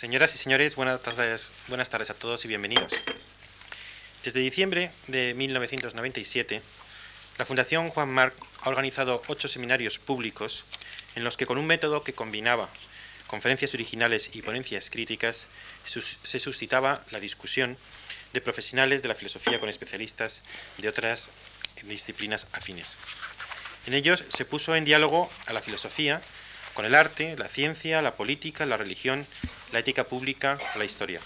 Señoras y señores, buenas tardes, buenas tardes a todos y bienvenidos. Desde diciembre de 1997, la Fundación Juan Marc ha organizado ocho seminarios públicos en los que con un método que combinaba conferencias originales y ponencias críticas se suscitaba la discusión de profesionales de la filosofía con especialistas de otras disciplinas afines. En ellos se puso en diálogo a la filosofía con el arte, la ciencia, la política, la religión, la ética pública, la historia.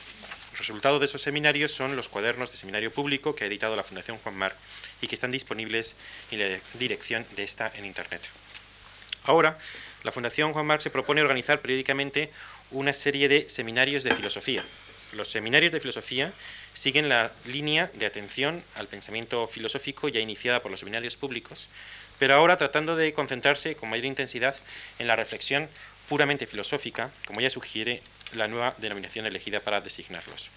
El resultado de esos seminarios son los cuadernos de seminario público que ha editado la Fundación Juan Mar y que están disponibles en la dirección de esta en Internet. Ahora, la Fundación Juan Marc se propone organizar periódicamente una serie de seminarios de filosofía. Los seminarios de filosofía siguen la línea de atención al pensamiento filosófico ya iniciada por los seminarios públicos, pero ahora tratando de concentrarse con mayor intensidad en la reflexión puramente filosófica, como ya sugiere la nueva denominación elegida para designarlos.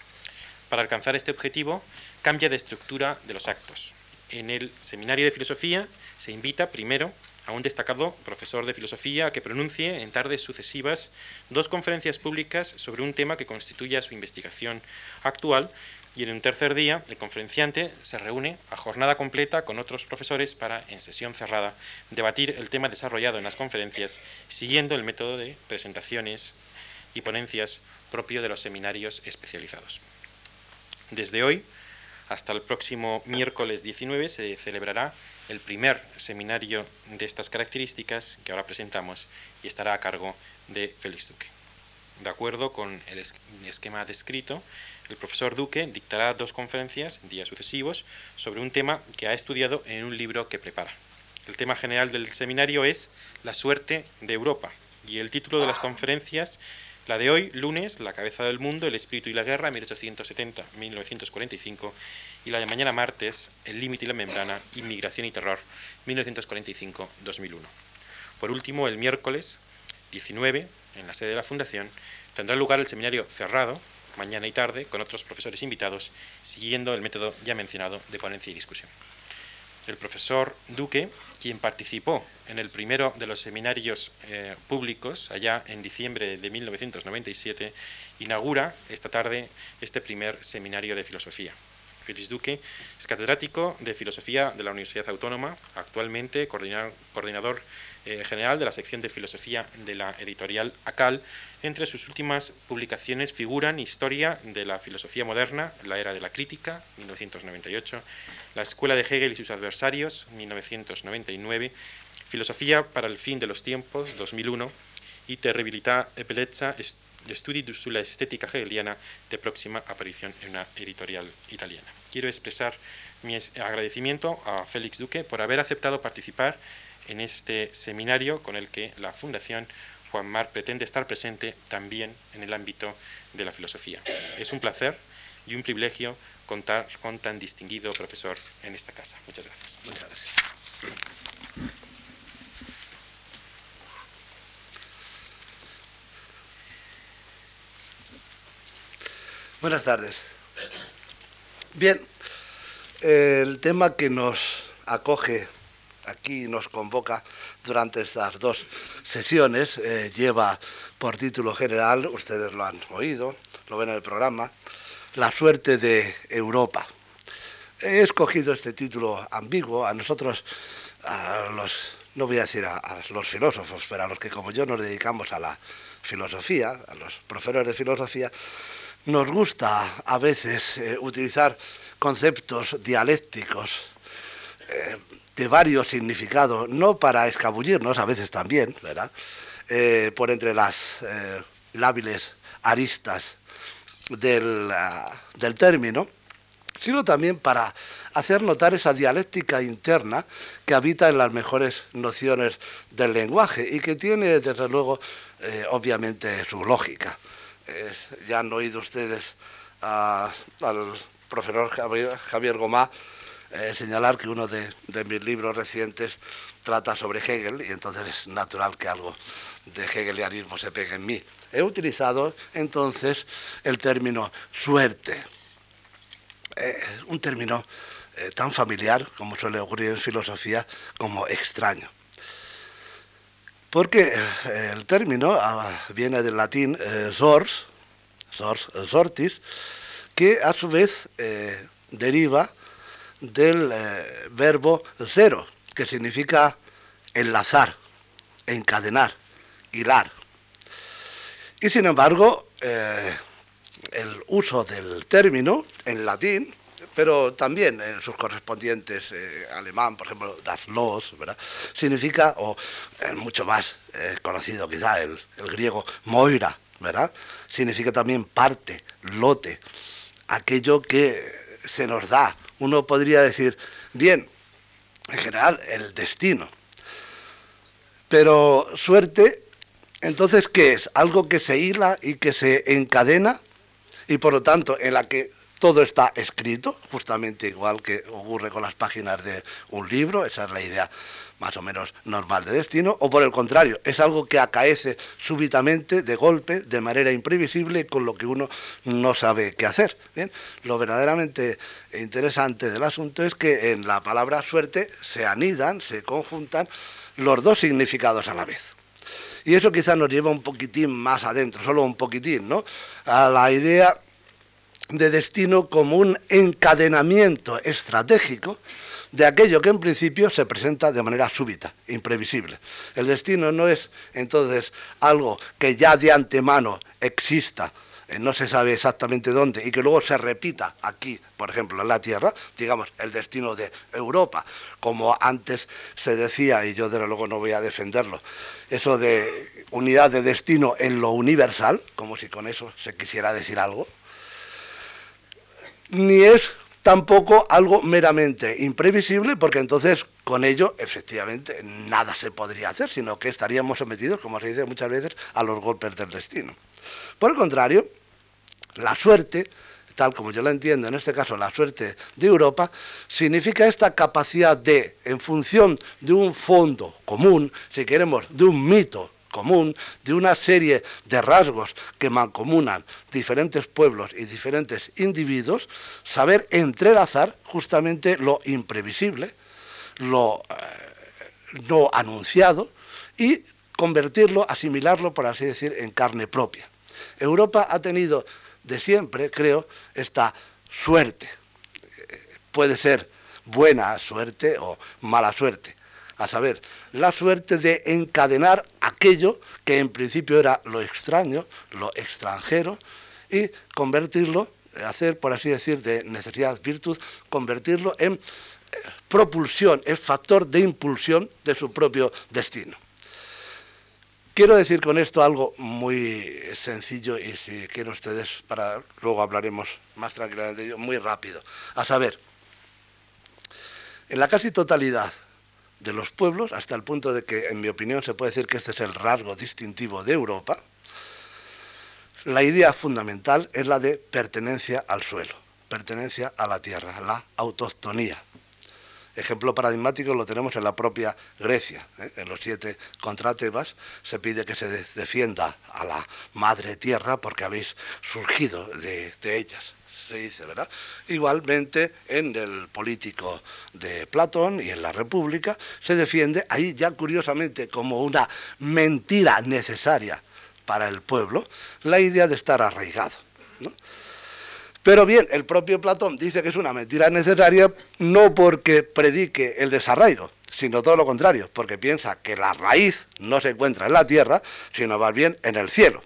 Para alcanzar este objetivo, cambia de estructura de los actos. En el seminario de filosofía se invita primero a un destacado profesor de filosofía que pronuncie en tardes sucesivas dos conferencias públicas sobre un tema que constituya su investigación actual y en un tercer día el conferenciante se reúne a jornada completa con otros profesores para, en sesión cerrada, debatir el tema desarrollado en las conferencias siguiendo el método de presentaciones y ponencias propio de los seminarios especializados. Desde hoy hasta el próximo miércoles 19 se celebrará el primer seminario de estas características que ahora presentamos y estará a cargo de Félix Duque. De acuerdo con el esquema descrito, el profesor Duque dictará dos conferencias en días sucesivos sobre un tema que ha estudiado en un libro que prepara. El tema general del seminario es La suerte de Europa y el título de las conferencias, la de hoy, lunes, La cabeza del mundo, el espíritu y la guerra, 1870-1945, y la de mañana, martes, El límite y la membrana, inmigración y terror, 1945-2001. Por último, el miércoles 19, en la sede de la Fundación, tendrá lugar el seminario cerrado, mañana y tarde, con otros profesores invitados, siguiendo el método ya mencionado de ponencia y discusión. El profesor Duque, quien participó en el primero de los seminarios eh, públicos, allá en diciembre de 1997, inaugura esta tarde este primer seminario de filosofía. Félix Duque es catedrático de Filosofía de la Universidad Autónoma, actualmente coordinador eh, general de la sección de Filosofía de la editorial ACAL. Entre sus últimas publicaciones figuran Historia de la Filosofía Moderna, la Era de la Crítica, 1998, La Escuela de Hegel y sus adversarios, 1999, Filosofía para el fin de los tiempos, 2001, y Terribilità e Bellezza, Studi sulla estética hegeliana, de próxima aparición en una editorial italiana. Quiero expresar mi agradecimiento a Félix Duque por haber aceptado participar en este seminario con el que la Fundación Juan Mar pretende estar presente también en el ámbito de la filosofía. Es un placer y un privilegio contar con tan distinguido profesor en esta casa. Muchas gracias. Muchas gracias. Buenas tardes. Bien, el tema que nos acoge aquí nos convoca durante estas dos sesiones. Eh, lleva por título general, ustedes lo han oído, lo ven en el programa, La suerte de Europa. He escogido este título ambiguo, a nosotros, a los, no voy a decir a, los filósofos, pero a los que como yo nos dedicamos a la filosofía, a los profesores de filosofía, nos gusta a veces eh, utilizar conceptos dialécticos eh, de varios significados, no para escabullirnos, a veces también, ¿verdad? Eh, por entre las eh, lábiles aristas del, ah, del término, sino también para hacer notar esa dialéctica interna que habita en las mejores nociones del lenguaje y que tiene, desde luego, eh, obviamente su lógica. ya han oído ustedes al profesor Javier, Javier Gomá eh, señalar que uno de, mis libros recientes trata sobre Hegel y entonces es natural que algo de hegelianismo se pegue en mí. He utilizado entonces el término suerte, eh, un término eh, tan familiar como suele ocurrir en filosofía como extraño. Porque el término ah, viene del latín sors, sors, sortis, que a su vez eh, deriva del eh, verbo cero, que significa enlazar, encadenar, hilar. Y sin embargo, eh, el uso del término en latín, pero también en sus correspondientes alemán, por ejemplo, das los, ¿verdad? significa, o mucho más conocido quizá, el, el griego moira, ¿verdad? significa también parte, lote, aquello que se nos da. Uno podría decir, bien, en general, el destino. Pero suerte, entonces, ¿qué es? Algo que se hila y que se encadena y por lo tanto en la que todo está escrito, justamente igual que ocurre con las páginas de un libro, esa es la idea más o menos normal de destino, o por el contrario, es algo que acaece súbitamente, de golpe, de manera imprevisible, con lo que uno no sabe qué hacer. Lo verdaderamente interesante del asunto es que en la palabra suerte se anidan, se conjuntan los dos significados a la vez. Y eso quizás nos lleva un poquitín más adentro, solo un poquitín, ¿no? A la idea de destino como un encadenamiento estratégico de aquello que en principio se presenta de manera súbita, imprevisible. El destino no es entonces algo que ya de antemano exista, eh, no se sabe exactamente dónde, y que luego se repita aquí, por ejemplo, en la Tierra, digamos, el destino de Europa, como antes se decía, y yo desde luego no voy a defenderlo, eso de unidad de destino en lo universal, como si con eso se quisiera decir algo, ni es tampoco algo meramente imprevisible, porque entonces con ello efectivamente nada se podría hacer, sino que estaríamos sometidos, como se dice muchas veces, a los golpes del destino. Por el contrario, la suerte, tal como yo la entiendo, en este caso la suerte de Europa, significa esta capacidad de, en función de un fondo común, si queremos, de un mito común, de una serie de rasgos que mancomunan diferentes pueblos y diferentes individuos, saber entrelazar justamente lo imprevisible, lo eh, no anunciado y convertirlo, asimilarlo, por así decir, en carne propia. Europa ha tenido de siempre, creo, esta suerte. Puede ser buena suerte o mala suerte a saber, la suerte de encadenar aquello que en principio era lo extraño, lo extranjero, y convertirlo, hacer, por así decir, de necesidad virtud, convertirlo en eh, propulsión, en factor de impulsión de su propio destino. Quiero decir con esto algo muy sencillo y si quieren ustedes, para luego hablaremos más tranquilamente de ello, muy rápido. A saber, en la casi totalidad de los pueblos, hasta el punto de que, en mi opinión, se puede decir que este es el rasgo distintivo de Europa, la idea fundamental es la de pertenencia al suelo, pertenencia a la tierra, la autochtonía. Ejemplo paradigmático lo tenemos en la propia Grecia. ¿eh? En los siete contra Tebas se pide que se defienda a la madre tierra porque habéis surgido de ellas se dice, ¿verdad? Igualmente en el político de Platón y en la República se defiende ahí ya curiosamente como una mentira necesaria para el pueblo la idea de estar arraigado. Pero bien, el propio Platón dice que es una mentira necesaria no porque predique el desarraigo, sino todo lo contrario, porque piensa que la raíz no se encuentra en la tierra, sino más bien en el cielo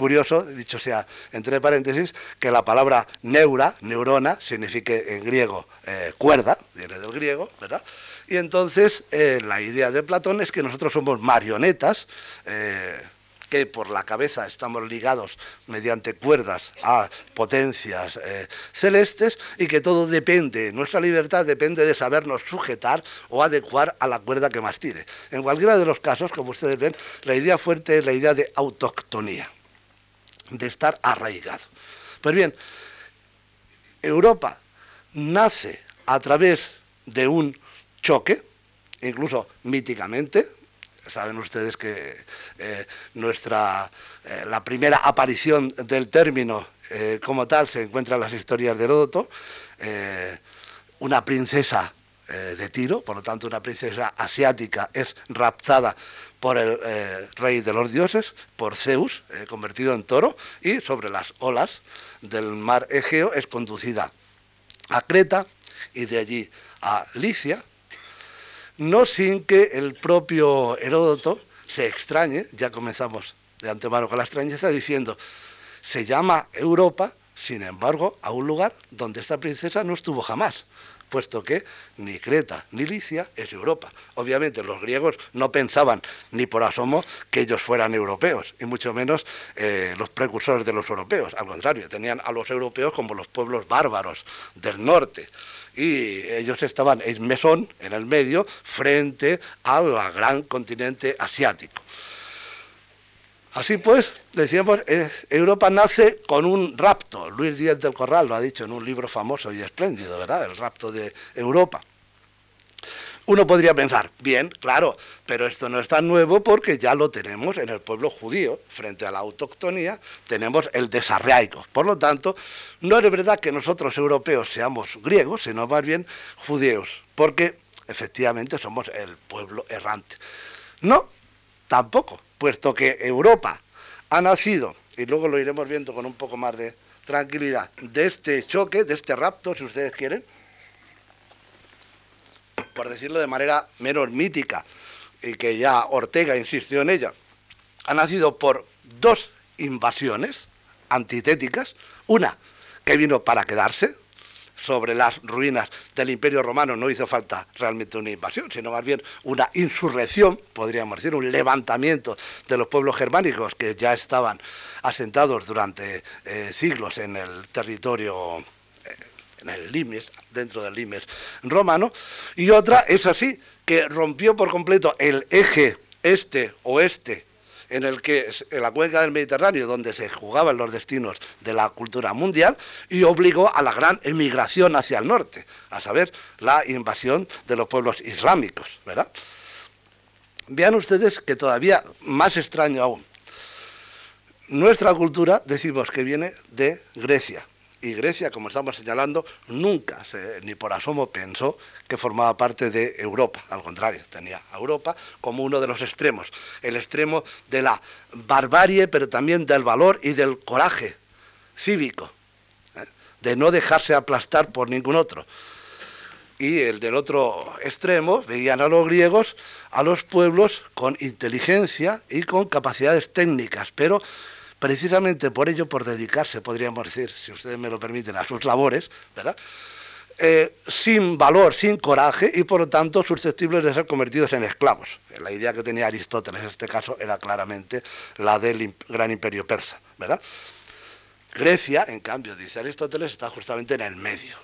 curioso, dicho sea entre paréntesis, que la palabra neura, neurona, signifique en griego eh, cuerda, viene del griego, ¿verdad? Y entonces eh, la idea de Platón es que nosotros somos marionetas, eh, que por la cabeza estamos ligados mediante cuerdas a potencias celestes y que todo depende, nuestra libertad depende de sabernos sujetar o adecuar a la cuerda que más tire. En cualquiera de los casos, como ustedes ven, la idea fuerte es la idea de autoctonía de estar arraigado. Pues bien, Europa nace a través de un choque, incluso míticamente, saben ustedes que eh, nuestra, eh, la primera aparición del término eh, como tal se encuentra en las historias de Heródoto, una princesa eh, de Tiro, por lo tanto una princesa asiática es raptada por el eh, rey de los dioses, por Zeus, eh, convertido en toro, y sobre las olas del mar Egeo es conducida a Creta y de allí a Licia, no sin que el propio Heródoto se extrañe, ya comenzamos de antemano con la extrañeza, diciendo, se llama Europa, sin embargo, a un lugar donde esta princesa no estuvo jamás puesto que ni Creta ni Licia es Europa. Obviamente los griegos no pensaban ni por asomo que ellos fueran europeos, y mucho menos eh, los precursores de los europeos. Al contrario, tenían a los europeos como los pueblos bárbaros del norte y ellos estaban en mesón, en el medio, frente al gran continente asiático. Así pues, decíamos, Europa nace con un rapto. Luis Díaz del Corral lo ha dicho en un libro famoso y espléndido, ¿verdad? El rapto de Europa. Uno podría pensar, bien, claro, pero esto no es tan nuevo porque ya lo tenemos en el pueblo judío, frente a la autoctonía, tenemos el desarraigo. Por lo tanto, no es verdad que nosotros europeos seamos griegos, sino más bien judíos, porque efectivamente somos el pueblo errante. No, tampoco puesto que Europa ha nacido, y luego lo iremos viendo con un poco más de tranquilidad, de este choque, de este rapto, si ustedes quieren, por decirlo de manera menos mítica, y que ya Ortega insistió en ella, ha nacido por dos invasiones antitéticas, una que vino para quedarse, sobre las ruinas del Imperio Romano no hizo falta realmente una invasión, sino más bien una insurrección, podríamos decir, un levantamiento de los pueblos germánicos que ya estaban asentados durante eh, siglos en el territorio eh, en el limes, dentro del limes romano, y otra es así, que rompió por completo el eje este-oeste en el que en la cuenca del Mediterráneo, donde se jugaban los destinos de la cultura mundial, y obligó a la gran emigración hacia el norte, a saber, la invasión de los pueblos islámicos, ¿verdad? Vean ustedes que todavía más extraño aún. Nuestra cultura decimos que viene de Grecia, y Grecia, como estamos señalando, nunca, ni por asomo, pensó que formaba parte de Europa. Al contrario, tenía a Europa como uno de los extremos, el extremo de la barbarie, pero también del valor y del coraje cívico, ¿eh? de no dejarse aplastar por ningún otro. Y el del otro extremo veían a los griegos, a los pueblos con inteligencia y con capacidades técnicas, pero precisamente por ello, por dedicarse, podríamos decir, si ustedes me lo permiten, a sus labores, ¿verdad? Eh, sin valor, sin coraje y por lo tanto susceptibles de ser convertidos en esclavos. La idea que tenía Aristóteles en este caso era claramente la del gran imperio persa. ¿verdad? Grecia, en cambio, dice Aristóteles, está justamente en el medio,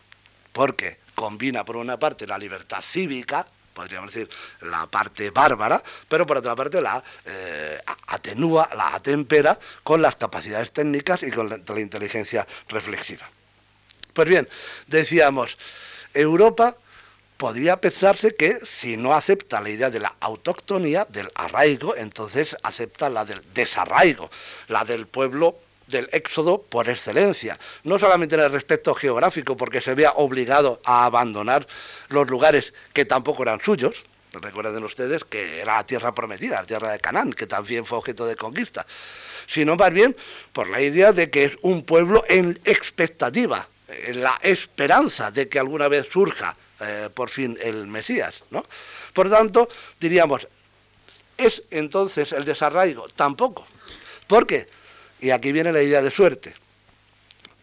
porque combina por una parte la libertad cívica, podríamos decir, la parte bárbara, pero por otra parte la eh, atenúa, la atempera con las capacidades técnicas y con la, inteligencia reflexiva. Pues bien, decíamos, Europa podría pensarse que si no acepta la idea de la autoctonía, del arraigo, entonces acepta la del desarraigo, la del pueblo del éxodo por excelencia, no solamente en el respecto geográfico, porque se vea obligado a abandonar los lugares que tampoco eran suyos, recuerden ustedes que era la tierra prometida, la tierra de Canaán, que también fue objeto de conquista, sino más bien por la idea de que es un pueblo en expectativa, en la esperanza de que alguna vez surja eh, por fin el Mesías. ¿no? Por tanto, diríamos, ¿es entonces el desarraigo? Tampoco. ¿Por qué? Y aquí viene la idea de suerte.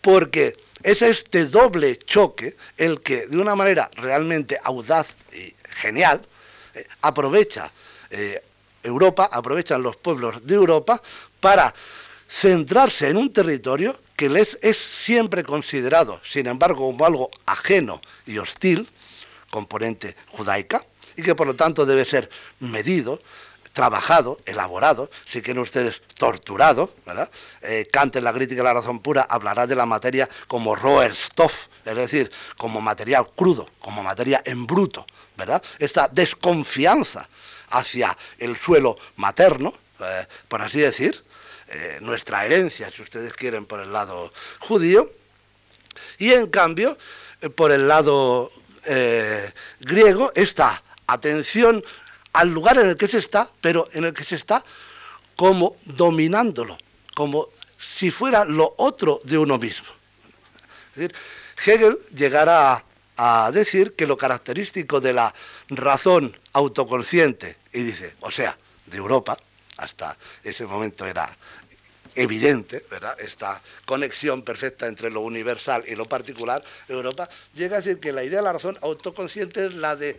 Porque es este doble choque el que de una manera realmente audaz y genial eh, aprovecha eh, Europa, aprovechan los pueblos de Europa para centrarse en un territorio que les es siempre considerado, sin embargo, como algo ajeno y hostil, componente judaica, y que por lo tanto debe ser medido, trabajado, elaborado, si quieren ustedes torturado, ¿verdad? Eh, Kant en la crítica de la razón pura hablará de la materia como Roherstoff, es decir, como material crudo, como materia en bruto, ¿verdad? Esta desconfianza hacia el suelo materno, eh, por así decir, eh, nuestra herencia, si ustedes quieren, por el lado judío, y en cambio, por el lado eh, griego esta atención al lugar en el que se está, pero en el que se está como dominándolo, como si fuera lo otro de uno mismo. Es decir, Hegel llegará a, decir que lo característico de la razón autoconsciente, y dice, o sea, de Europa, hasta ese momento era evidente, ¿verdad? Esta conexión perfecta entre lo universal y lo particular, Europa, llega a decir que la idea de la razón autoconsciente es la de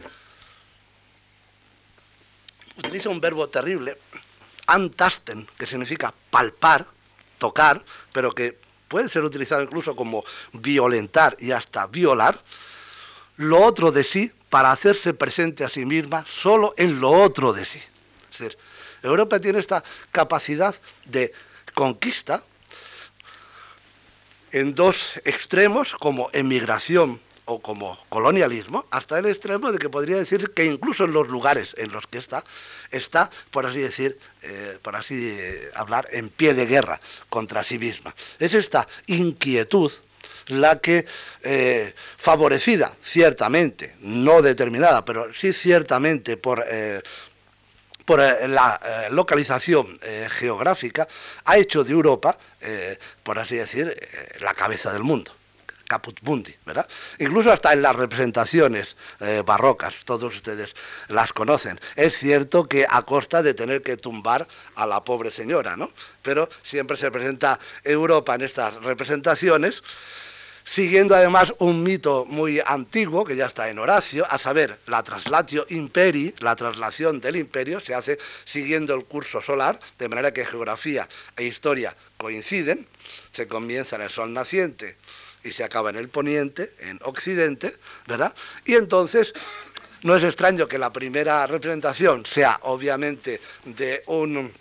utiliza un verbo terrible, antasten, que significa palpar, tocar, pero que puede ser utilizado incluso como violentar y hasta violar, lo otro de sí para hacerse presente a sí misma solo en lo otro de sí. Es decir, Europa tiene esta capacidad de conquista en dos extremos como emigración o como colonialismo, hasta el extremo de que podría decir que incluso en los lugares en los que está, está, por así decir, eh, por así eh, hablar, en pie de guerra contra sí misma. Es esta inquietud la que, eh, favorecida ciertamente, no determinada, pero sí ciertamente por por la localización geográfica, ha hecho de Europa, por así decir, la cabeza del mundo. Caput Mundi, ¿verdad? Incluso hasta en las representaciones eh, barrocas, todos ustedes las conocen. Es cierto que a costa de tener que tumbar a la pobre señora, ¿no? Pero siempre se presenta Europa en estas representaciones siguiendo además un mito muy antiguo que ya está en Horacio, a saber, la traslatio imperi, la traslación del imperio, se hace siguiendo el curso solar, de manera que geografía e historia coinciden, se comienza en el sol naciente y se acaba en el poniente, en occidente, ¿verdad? Y entonces no es extraño que la primera representación sea obviamente de un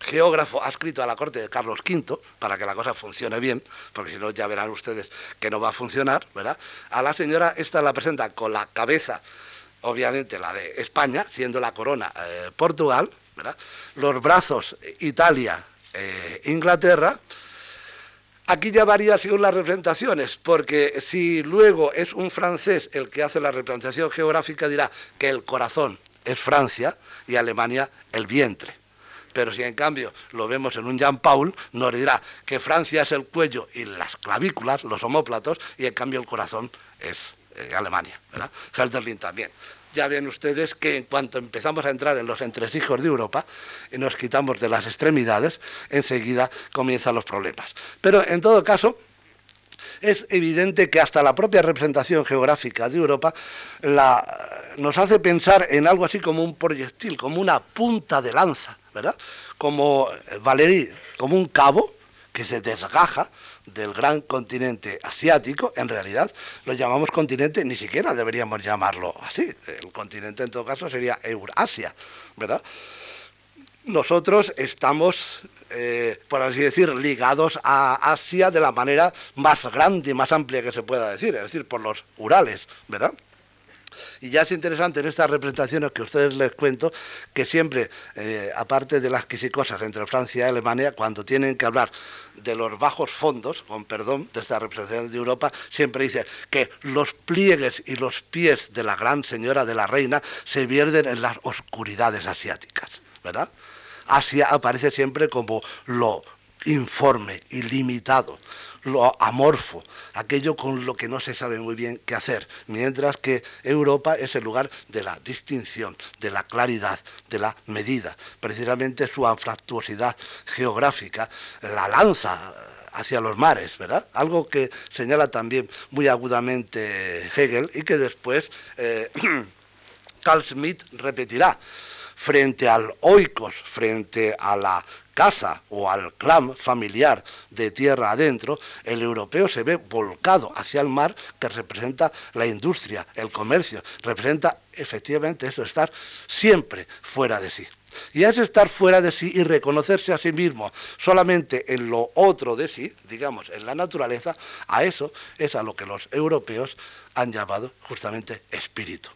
geógrafo adscrito a la corte de Carlos V, para que la cosa funcione bien, porque si no ya verán ustedes que no va a funcionar, ¿verdad? A la señora esta la presenta con la cabeza, obviamente la de España, siendo la corona eh, Portugal, ¿verdad? Los brazos Italia, eh, Inglaterra, Aquí ya varía según las representaciones, porque si luego es un francés el que hace la representación geográfica, dirá que el corazón es Francia y Alemania el vientre. Pero si en cambio lo vemos en un Jean Paul, nos dirá que Francia es el cuello y las clavículas, los homóplatos, y en cambio el corazón es eh, Alemania. ¿verdad? también ya ven ustedes que en cuanto empezamos a entrar en los entresijos de Europa y nos quitamos de las extremidades, enseguida comienzan los problemas. Pero en todo caso, es evidente que hasta la propia representación geográfica de Europa nos hace pensar en algo así como un proyectil, como una punta de lanza, ¿verdad? Como eh, Valéry, como un cabo que se desgaja del gran continente asiático, en realidad lo llamamos continente, ni siquiera deberíamos llamarlo así. El continente en todo caso sería Eurasia, ¿verdad? Nosotros estamos, eh, por así decir, ligados a Asia de la manera más grande y más amplia que se pueda decir, es decir, por los Urales, ¿verdad? Y ya es interesante en estas representaciones que ustedes les cuento que siempre, eh, aparte de las quisicosas entre Francia y Alemania, cuando tienen que hablar de los bajos fondos, con perdón, de esta representación de Europa, siempre dice que los pliegues y los pies de la gran señora de la reina se pierden en las oscuridades asiáticas, ¿verdad? Asia aparece siempre como lo informe, ilimitado, lo amorfo, aquello con lo que no se sabe muy bien qué hacer, mientras que Europa es el lugar de la distinción, de la claridad, de la medida. Precisamente su anfractuosidad geográfica la lanza hacia los mares, ¿verdad? Algo que señala también muy agudamente Hegel y que después eh, Carl Schmitt repetirá frente al oikos, frente a la casa o al clan familiar de tierra adentro, el europeo se ve volcado hacia el mar que representa la industria, el comercio, representa efectivamente eso, estar siempre fuera de sí. Y es estar fuera de sí y reconocerse a sí mismo solamente en lo otro de sí, digamos, en la naturaleza, a eso es a lo que los europeos han llamado justamente espíritu.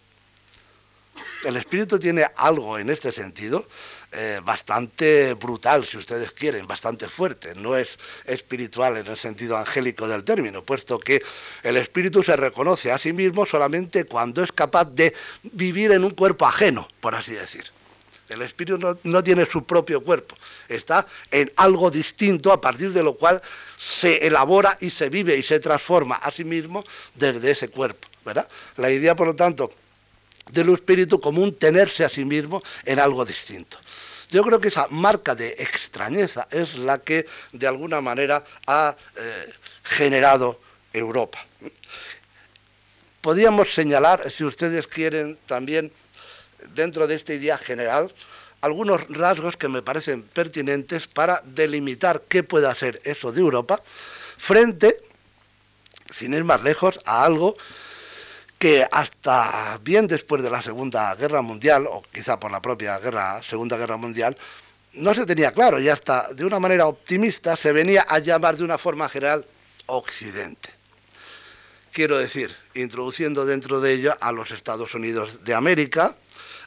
El espíritu tiene algo en este sentido eh, bastante brutal, si ustedes quieren, bastante fuerte. No es espiritual en el sentido angélico del término, puesto que el espíritu se reconoce a sí mismo solamente cuando es capaz de vivir en un cuerpo ajeno, por así decir. El espíritu no, no, tiene su propio cuerpo, está en algo distinto a partir de lo cual se elabora y se vive y se transforma a sí mismo desde ese cuerpo. ¿verdad? La idea, por lo tanto, del espíritu como un tenerse a sí mismo en algo distinto. Yo creo que esa marca de extrañeza es la que de alguna manera ha eh, generado Europa. Podríamos señalar, si ustedes quieren, también dentro de esta idea general, algunos rasgos que me parecen pertinentes para delimitar qué puede ser eso de Europa frente, sin ir más lejos, a algo que hasta bien después de la Segunda Guerra Mundial, o quizá por la propia Segunda Guerra Mundial, no se tenía claro y hasta de una manera optimista se venía a llamar de una forma general Occidente. Quiero decir, introduciendo dentro de ella a los Estados Unidos de América,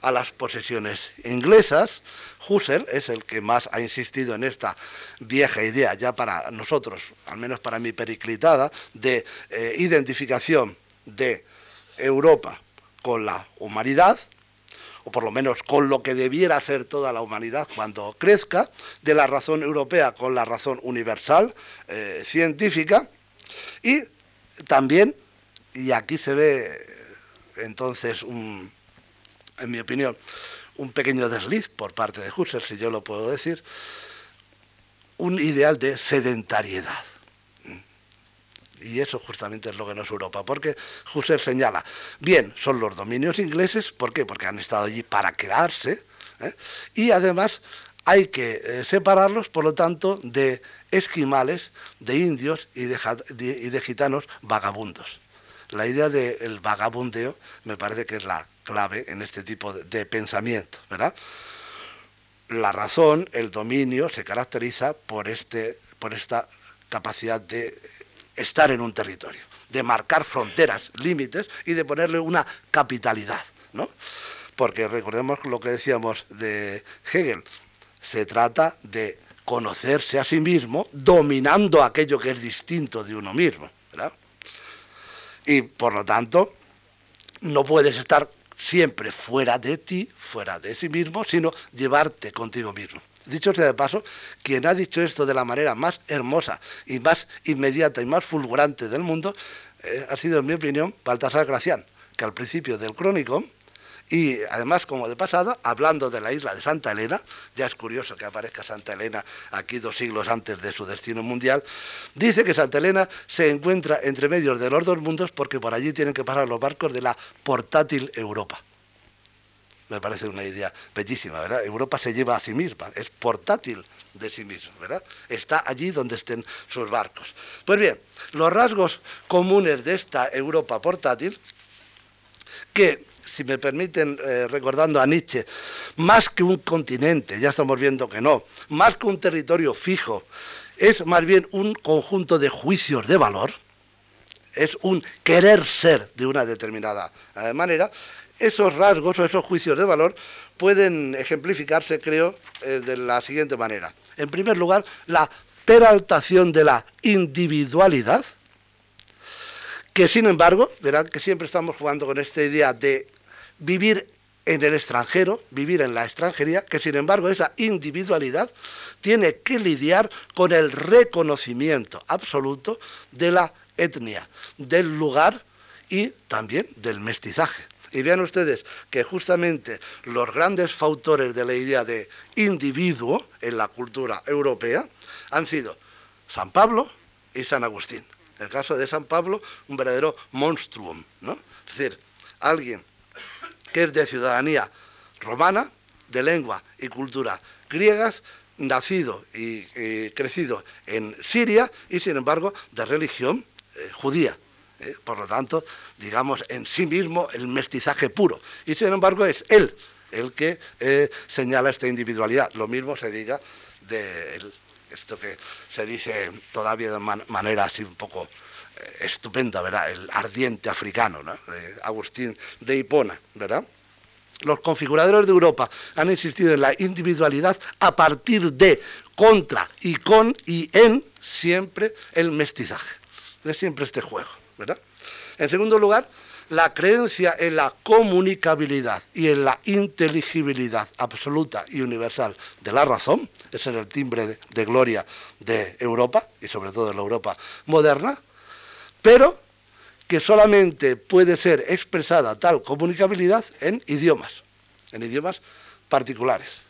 a las posesiones inglesas. Husserl es el que más ha insistido en esta vieja idea, ya para nosotros, al menos para mi periclitada, de eh, identificación de Europa con la humanidad, o por lo menos con lo que debiera ser toda la humanidad cuando crezca, de la razón europea con la razón universal eh, científica, y también, y aquí se ve entonces, un, en mi opinión, un pequeño desliz por parte de Husserl, si yo lo puedo decir, un ideal de sedentariedad. Y eso justamente es lo que no es Europa, porque Husserl señala, bien, son los dominios ingleses, ¿por qué? Porque han estado allí para quedarse, ¿eh? y además hay que eh, separarlos, por lo tanto, de esquimales, de indios y de, y de gitanos vagabundos. La idea del vagabundeo me parece que es la clave en este tipo de, pensamiento, ¿verdad? La razón, el dominio, se caracteriza por, este, por esta capacidad de estar en un territorio, de marcar fronteras, límites y de ponerle una capitalidad, ¿no? Porque recordemos lo que decíamos de Hegel, se trata de conocerse a sí mismo dominando aquello que es distinto de uno mismo, ¿verdad? Y por lo tanto, no puedes estar siempre fuera de ti, fuera de sí mismo, sino llevarte contigo mismo. Dicho sea de paso, quien ha dicho esto de la manera más hermosa y más inmediata y más fulgurante del mundo eh, ha sido, en mi opinión, Baltasar Gracián, que al principio del crónico, y además, como de pasada, hablando de la isla de Santa Elena, ya es curioso que aparezca Santa Elena aquí dos siglos antes de su destino mundial, dice que Santa Elena se encuentra entre medios de los dos mundos porque por allí tienen que pasar los barcos de la portátil Europa. Me parece una idea bellísima, ¿verdad? Europa se lleva a sí misma, es portátil de sí misma, ¿verdad? Está allí donde estén sus barcos. Pues bien, los rasgos comunes de esta Europa portátil, que, si me permiten, eh, recordando a Nietzsche, más que un continente, ya estamos viendo que no, más que un territorio fijo, es más bien un conjunto de juicios de valor, es un querer ser de una determinada eh, manera, esos rasgos o esos juicios de valor pueden ejemplificarse, creo, eh, de la siguiente manera. En primer lugar, la peraltación de la individualidad, que sin embargo, verán que siempre estamos jugando con esta idea de vivir en el extranjero, vivir en la extranjería, que sin embargo esa individualidad tiene que lidiar con el reconocimiento absoluto de la etnia, del lugar y también del mestizaje. Y vean ustedes que justamente los grandes fautores de la idea de individuo en la cultura europea han sido San Pablo y San Agustín. En el caso de San Pablo, un verdadero monstruum, ¿no? Es decir, alguien que es de ciudadanía romana, de lengua y cultura griegas, nacido y, crecido en Siria y sin embargo de religión eh, judía. ¿Eh? por lo tanto, digamos, en sí mismo el mestizaje puro. Y sin embargo es él el que eh, señala esta individualidad. Lo mismo se diga de esto que se dice todavía de manera así un poco eh, estupenda, ¿verdad? El ardiente africano, ¿no? De Agustín de Hipona, ¿verdad? los configuradores de Europa han insistido en la individualidad a partir de, contra y con y en siempre el mestizaje. Es siempre este juego, En segundo lugar, la creencia en la comunicabilidad y en la inteligibilidad absoluta y universal de la razón, ese es el timbre de, gloria de Europa y sobre todo de la Europa moderna, pero que solamente puede ser expresada tal comunicabilidad en idiomas, en idiomas particulares.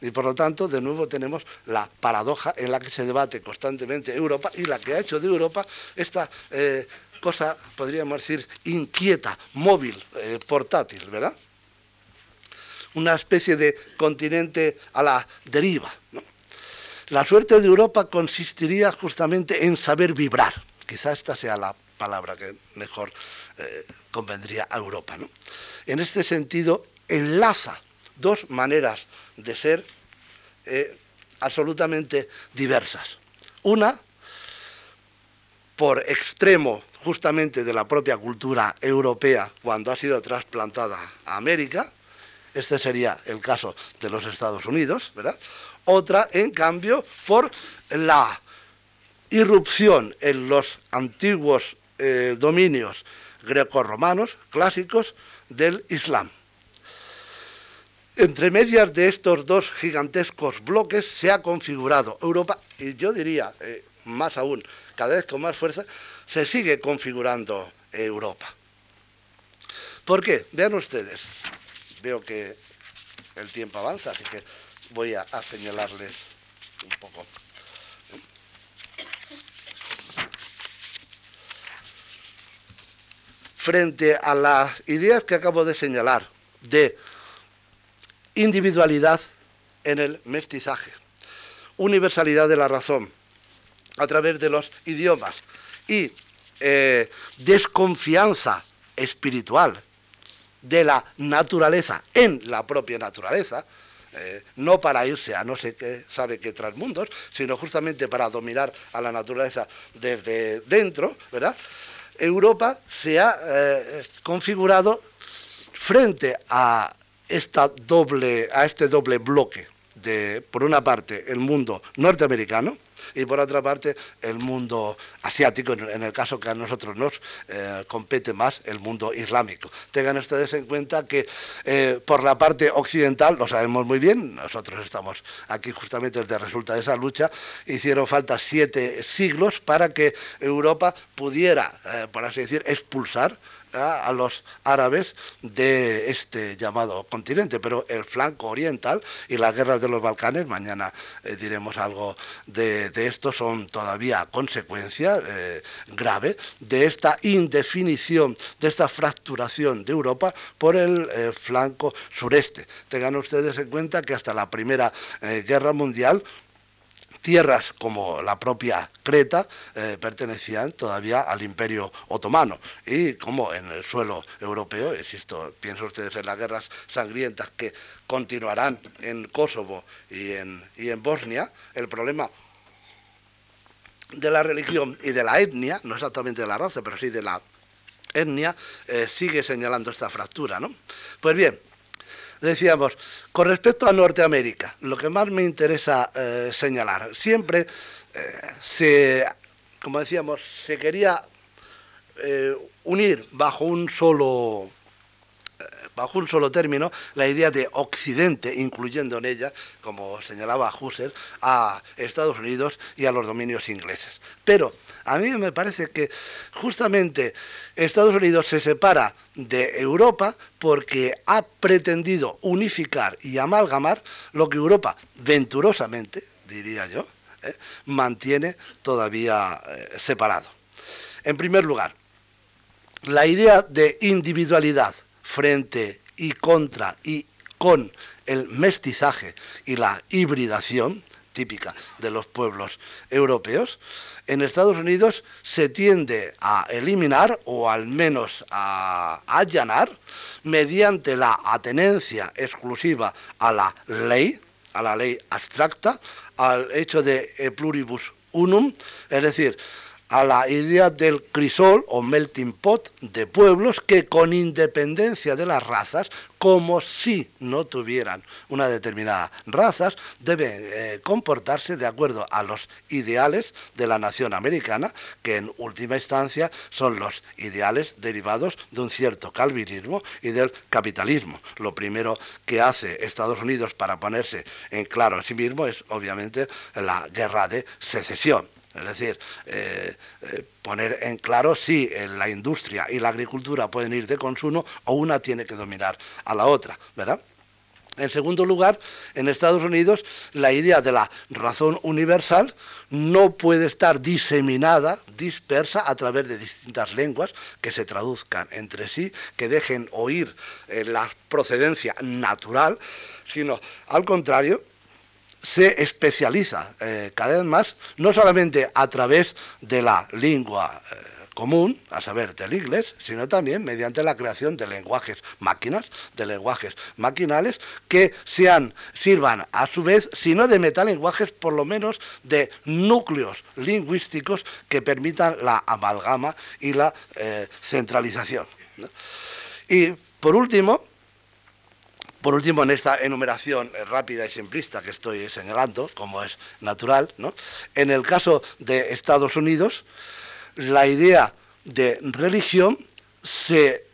Y por lo tanto, de nuevo tenemos la paradoja en la que se debate constantemente Europa y la que ha hecho de Europa esta eh, cosa, podríamos decir, inquieta, móvil, eh, portátil, ¿verdad? Una especie de continente a la deriva. La suerte de Europa consistiría justamente en saber vibrar. Quizá esta sea la palabra que mejor eh, convendría a Europa. En este sentido, enlaza dos maneras de ser eh, absolutamente diversas. Una, por extremo justamente de la propia cultura europea cuando ha sido trasplantada a América, este sería el caso de los Estados Unidos, ¿verdad? Otra, en cambio, por la irrupción en los antiguos eh, dominios grecorromanos clásicos del Islam. Entre medias de estos dos gigantescos bloques se ha configurado Europa, y yo diría, eh, más aún, cada vez con más fuerza, se sigue configurando Europa. ¿Por qué? Vean ustedes, veo que el tiempo avanza, así que voy a, a señalarles un poco. Frente a las ideas que acabo de señalar de individualidad en el mestizaje, universalidad de la razón a través de los idiomas y eh, desconfianza espiritual de la naturaleza en la propia naturaleza, eh, no para irse a no sé qué, sabe qué transmundos, sino justamente para dominar a la naturaleza desde dentro, ¿verdad? Europa se ha eh, configurado frente a esta doble, a este doble bloque de, por una parte, el mundo norteamericano y por otra parte, el mundo asiático, en el caso que a nosotros nos eh, compete más, el mundo islámico. Tengan ustedes en cuenta que eh, por la parte occidental, lo sabemos muy bien, nosotros estamos aquí justamente desde resulta de esa lucha, hicieron falta siete siglos para que Europa pudiera, eh, por así decir, expulsar a los árabes de este llamado continente, pero el flanco oriental y las guerras de los Balcanes, mañana eh, diremos algo de, esto, son todavía consecuencia eh, grave de esta indefinición, de esta fracturación de Europa por el eh, flanco sureste. Tengan ustedes en cuenta que hasta la Primera Guerra Mundial tierras como la propia Creta eh, pertenecían todavía al imperio otomano y como en el suelo europeo, existo, pienso ustedes en las guerras sangrientas que continuarán en Kosovo y en, en Bosnia, el problema de la religión y de la etnia, no exactamente de la raza, pero sí de la etnia, eh, sigue señalando esta fractura. ¿no? Pues bien, decíamos, con respecto a Norteamérica, lo que más me interesa eh, señalar, siempre eh, se, como decíamos, se quería eh, unir bajo un solo bajo un solo término, la idea de Occidente, incluyendo en ella, como señalaba Husserl, a Estados Unidos y a los dominios ingleses. Pero a mí me parece que justamente Estados Unidos se separa de Europa porque ha pretendido unificar y amalgamar lo que Europa venturosamente, diría yo, ¿eh? mantiene todavía eh, separado. En primer lugar, la idea de individualidad frente y contra y con el mestizaje y la hibridación típica de los pueblos europeos, en Estados Unidos se tiende a eliminar o al menos a allanar mediante la atenencia exclusiva a la ley, a la ley abstracta, al hecho de pluribus unum, es decir, a la idea del crisol o melting pot de pueblos que con independencia de las razas, como si no tuvieran una determinada razas, deben eh, comportarse de acuerdo a los ideales de la nación americana, que en última instancia son los ideales derivados de un cierto calvinismo y del capitalismo. Lo primero que hace Estados Unidos para ponerse en claro a sí mismo es obviamente la guerra de secesión es decir, eh, eh, poner en claro si la industria y la agricultura pueden ir de consumo o una tiene que dominar a la otra, ¿verdad? En segundo lugar, en Estados Unidos la idea de la razón universal no puede estar diseminada, dispersa a través de distintas lenguas que se traduzcan entre sí, que dejen oír eh, la procedencia natural, sino al contrario, se especializa eh, cada vez más, no solamente a través de la lengua eh, común, a saber, del inglés, sino también mediante la creación de lenguajes máquinas, de lenguajes maquinales, que sean, sirvan a su vez, si no de metalenguajes, por lo menos de núcleos lingüísticos que permitan la amalgama y la eh, centralización. Y por último, por último, en esta enumeración rápida y simplista que estoy señalando, como es natural, en el caso de Estados Unidos, la idea de religión se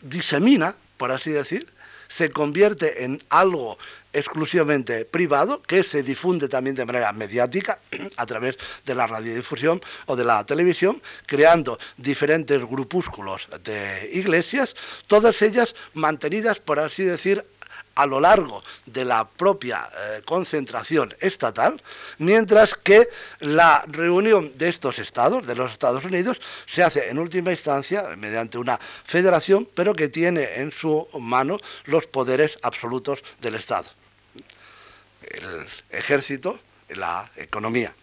disemina, por así decir, se convierte en algo exclusivamente privado que se difunde también de manera mediática a través de la radiodifusión o de la televisión, creando diferentes grupúsculos de iglesias, todas ellas mantenidas, por así decir, a lo largo de la propia eh, concentración estatal, mientras que la reunión de estos estados, de los Estados Unidos, se hace en última instancia mediante una federación, pero que tiene en su mano los poderes absolutos del Estado. El ejército, la economía.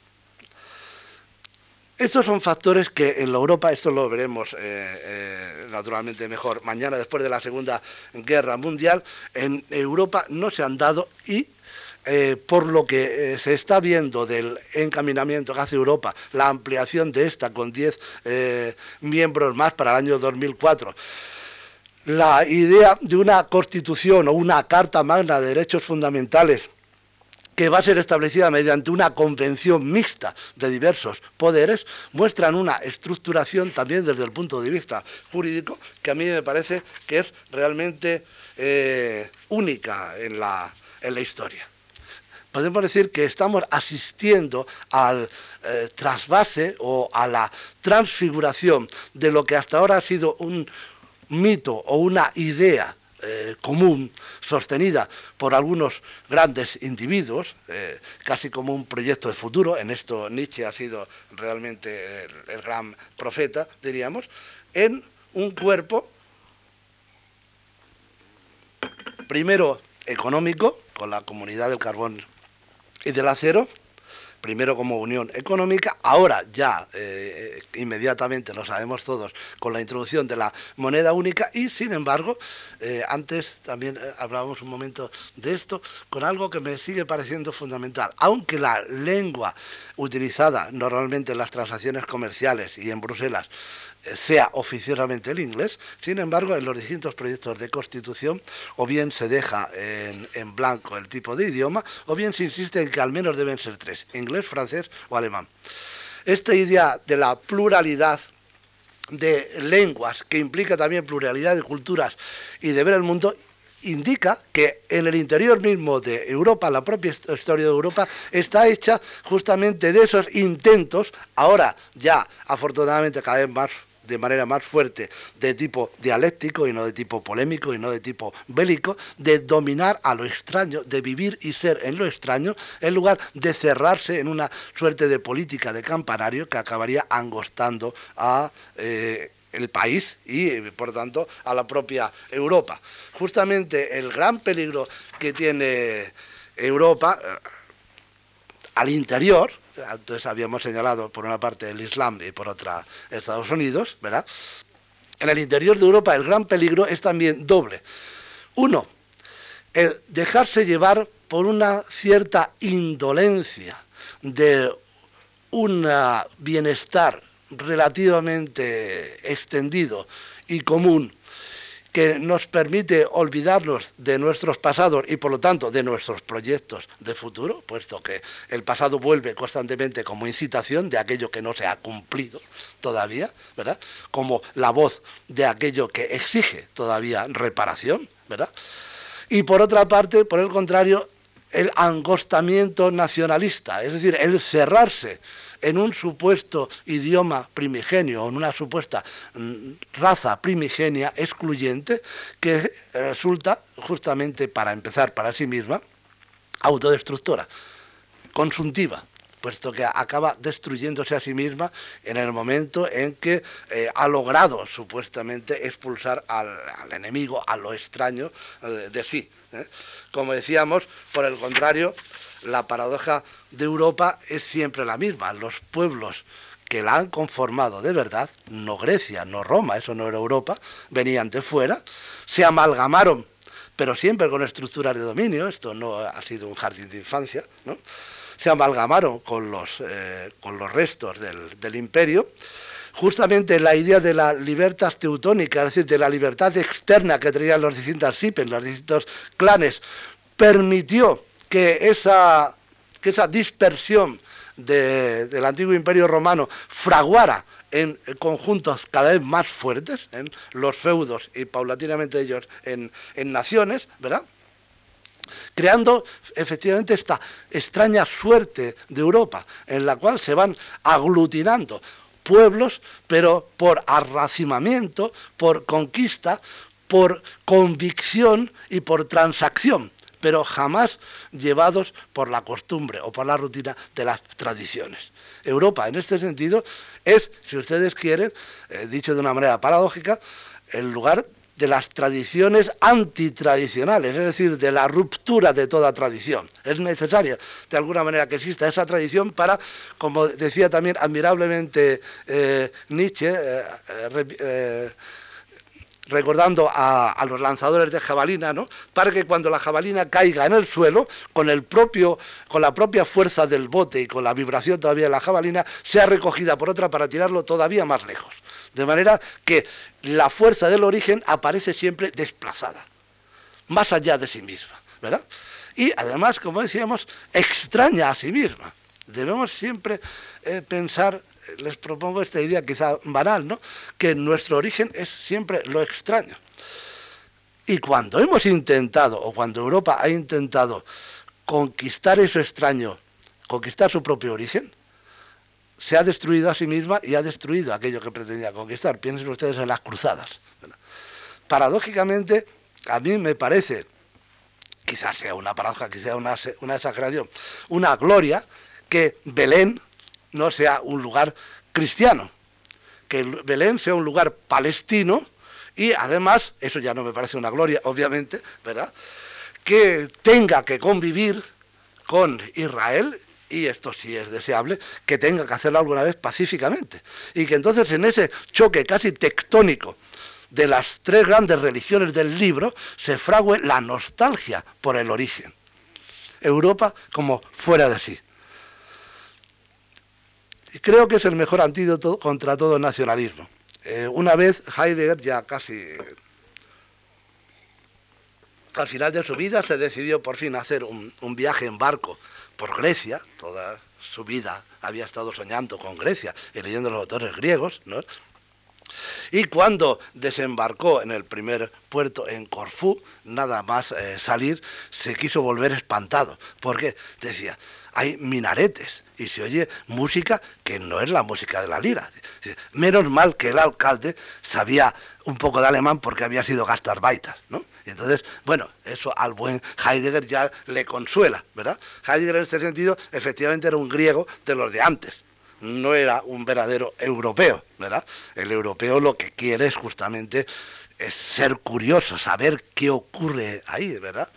Estos son factores que en la Europa, esto lo veremos eh, eh, naturalmente mejor mañana después de la Segunda Guerra Mundial, en Europa no se han dado y eh, por lo que se está viendo del encaminamiento que hace Europa, la ampliación de esta con 10 miembros más para el año 2004, la idea de una constitución o una carta magna de derechos fundamentales que va a ser establecida mediante una convención mixta de diversos poderes, muestran una estructuración también desde el punto de vista jurídico que a mí me parece que es realmente eh, única en la, en la historia. Podemos decir que estamos asistiendo al eh, trasvase o a la transfiguración de lo que hasta ahora ha sido un mito o una idea eh, común, sostenida por algunos grandes individuos, eh, casi como un proyecto de futuro, en esto Nietzsche ha sido realmente el, gran profeta, diríamos, en un cuerpo, primero económico, con la comunidad del carbón y del acero, primero como unión económica, ahora ya eh, inmediatamente lo sabemos todos con la introducción de la moneda única y sin embargo, eh, antes también eh, hablábamos un momento de esto, con algo que me sigue pareciendo fundamental, aunque la lengua utilizada normalmente en las transacciones comerciales y en Bruselas sea oficiosamente el inglés, sin embargo, en los distintos proyectos de constitución, o bien se deja en, en, blanco el tipo de idioma, o bien se insiste en que al menos deben ser tres, inglés, francés o alemán. Esta idea de la pluralidad de lenguas, que implica también pluralidad de culturas y de ver el mundo, indica que en el interior mismo de Europa, la propia historia de Europa, está hecha justamente de esos intentos, ahora ya afortunadamente cada vez más de manera más fuerte de tipo dialéctico y no de tipo polémico y no de tipo bélico, de dominar a lo extraño, de vivir y ser en lo extraño, en lugar de cerrarse en una suerte de política de campanario que acabaría angostando a... Eh, el país y, por tanto, a la propia Europa. Justamente el gran peligro que tiene Europa eh, al interior antes habíamos señalado por una parte el Islam y por otra Estados Unidos, ¿verdad? En el interior de Europa el gran peligro es también doble. Uno, el dejarse llevar por una cierta indolencia de un bienestar relativamente extendido y común que nos permite olvidarnos de nuestros pasados y por lo tanto de nuestros proyectos de futuro, puesto que el pasado vuelve constantemente como incitación de aquello que no se ha cumplido todavía, ¿verdad? Como la voz de aquello que exige todavía reparación, ¿verdad? Y por otra parte, por el contrario, el angostamiento nacionalista, es decir, el cerrarse en un supuesto idioma primigenio o en una supuesta mm, raza primigenia excluyente que resulta justamente para empezar para sí misma autodestructora, consuntiva puesto que acaba destruyéndose a sí misma en el momento en que eh, ha logrado supuestamente expulsar al, enemigo, a lo extraño eh, de, sí. ¿eh? Como decíamos, por el contrario, la paradoja de Europa es siempre la misma. Los pueblos que la han conformado de verdad, no Grecia, no Roma, eso no era Europa, venían de fuera, se amalgamaron, pero siempre con estructuras de dominio, esto no ha sido un jardín de infancia, ¿no? se amalgamaron con los, eh, con los restos del, imperio, justamente la idea de la libertad teutónica, es decir, de la libertad externa que traían los distintos sipes, los distintos clanes, permitió que esa, que esa dispersión del antiguo imperio romano fraguara en conjuntos cada vez más fuertes, en los feudos y paulatinamente ellos en, en naciones, ¿verdad? creando efectivamente esta extraña suerte de Europa, en la cual se van aglutinando pueblos, pero por arracimamiento, por conquista, por convicción y por transacción pero jamás llevados por la costumbre o por la rutina de las tradiciones. Europa, en este sentido, es, si ustedes quieren, eh, dicho de una manera paradójica, el lugar de las tradiciones antitradicionales, es decir, de la ruptura de toda tradición. Es necesario, de alguna manera, que exista esa tradición para, como decía también admirablemente eh, Nietzsche, eh, recordando a, los lanzadores de jabalina, ¿no? para que cuando la jabalina caiga en el suelo, con, el propio, con la propia fuerza del bote y con la vibración todavía de la jabalina, sea recogida por otra para tirarlo todavía más lejos. De manera que la fuerza del origen aparece siempre desplazada, más allá de sí misma. ¿verdad? Y además, como decíamos, extraña a sí misma. Debemos siempre eh, pensar les propongo esta idea quizá banal, ¿no? que nuestro origen es siempre lo extraño. Y cuando hemos intentado, o cuando Europa ha intentado conquistar eso extraño, conquistar su propio origen, se ha destruido a sí misma y ha destruido aquello que pretendía conquistar. Piensen ustedes en las cruzadas. Paradójicamente, a mí me parece, quizás sea una paradoja, quizás sea una, una exageración, una gloria que Belén, no sea un lugar cristiano, que Belén sea un lugar palestino y además, eso ya no me parece una gloria, obviamente, ¿verdad? Que tenga que convivir con Israel, y esto sí es deseable, que tenga que hacerlo alguna vez pacíficamente. Y que entonces en ese choque casi tectónico de las tres grandes religiones del libro se frague la nostalgia por el origen. Europa como fuera de sí creo que es el mejor antídoto contra todo nacionalismo. Eh, una vez Heidegger, ya casi al final de su vida, se decidió por fin hacer un, viaje en barco por Grecia, toda su vida había estado soñando con Grecia y leyendo los autores griegos, ¿no? Y cuando desembarcó en el primer puerto en Corfú, nada más eh, salir, se quiso volver espantado, porque decía, hay minaretes, y se oye música que no es la música de la lira. Menos mal que el alcalde sabía un poco de alemán porque había sido Gastarbeiter, ¿no? Entonces, bueno, eso al buen Heidegger ya le consuela, ¿verdad? Heidegger en este sentido efectivamente era un griego de los de antes, no era un verdadero europeo, ¿verdad? El europeo lo que quiere es justamente es ser curioso, saber qué ocurre ahí, ¿verdad?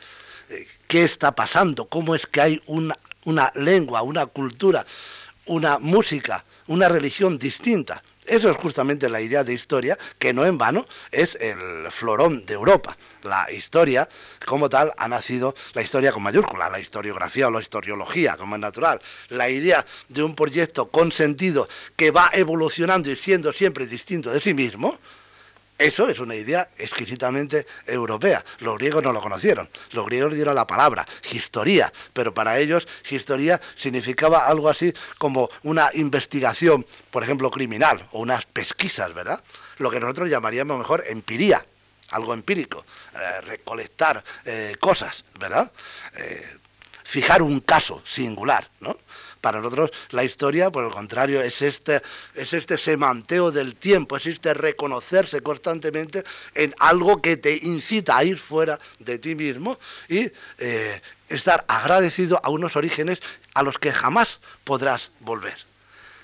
¿Qué está pasando? ¿Cómo es que hay una una lengua, una cultura, una música, una religión distinta Eso es justamente la idea de historia, que no en vano es el florón de Europa. La historia, como tal, ha nacido la historia con mayúscula, la historiografía o la historiología, como es natural. La idea de un proyecto con sentido que va evolucionando y siendo siempre distinto de sí mismo, eso es una idea exquisitamente europea. Los griegos no lo conocieron. Los griegos dieron la palabra, historia, pero para ellos historia significaba algo así como una investigación, por ejemplo, criminal o unas pesquisas, ¿verdad? Lo que nosotros llamaríamos mejor empiría, algo empírico, eh, recolectar eh, cosas, ¿verdad? Eh, fijar un caso singular, ¿no? Para nosotros la historia, por el contrario, es este, es este semanteo del tiempo, es este reconocerse constantemente en algo que te incita a ir fuera de ti mismo y eh, estar agradecido a unos orígenes a los que jamás podrás volver.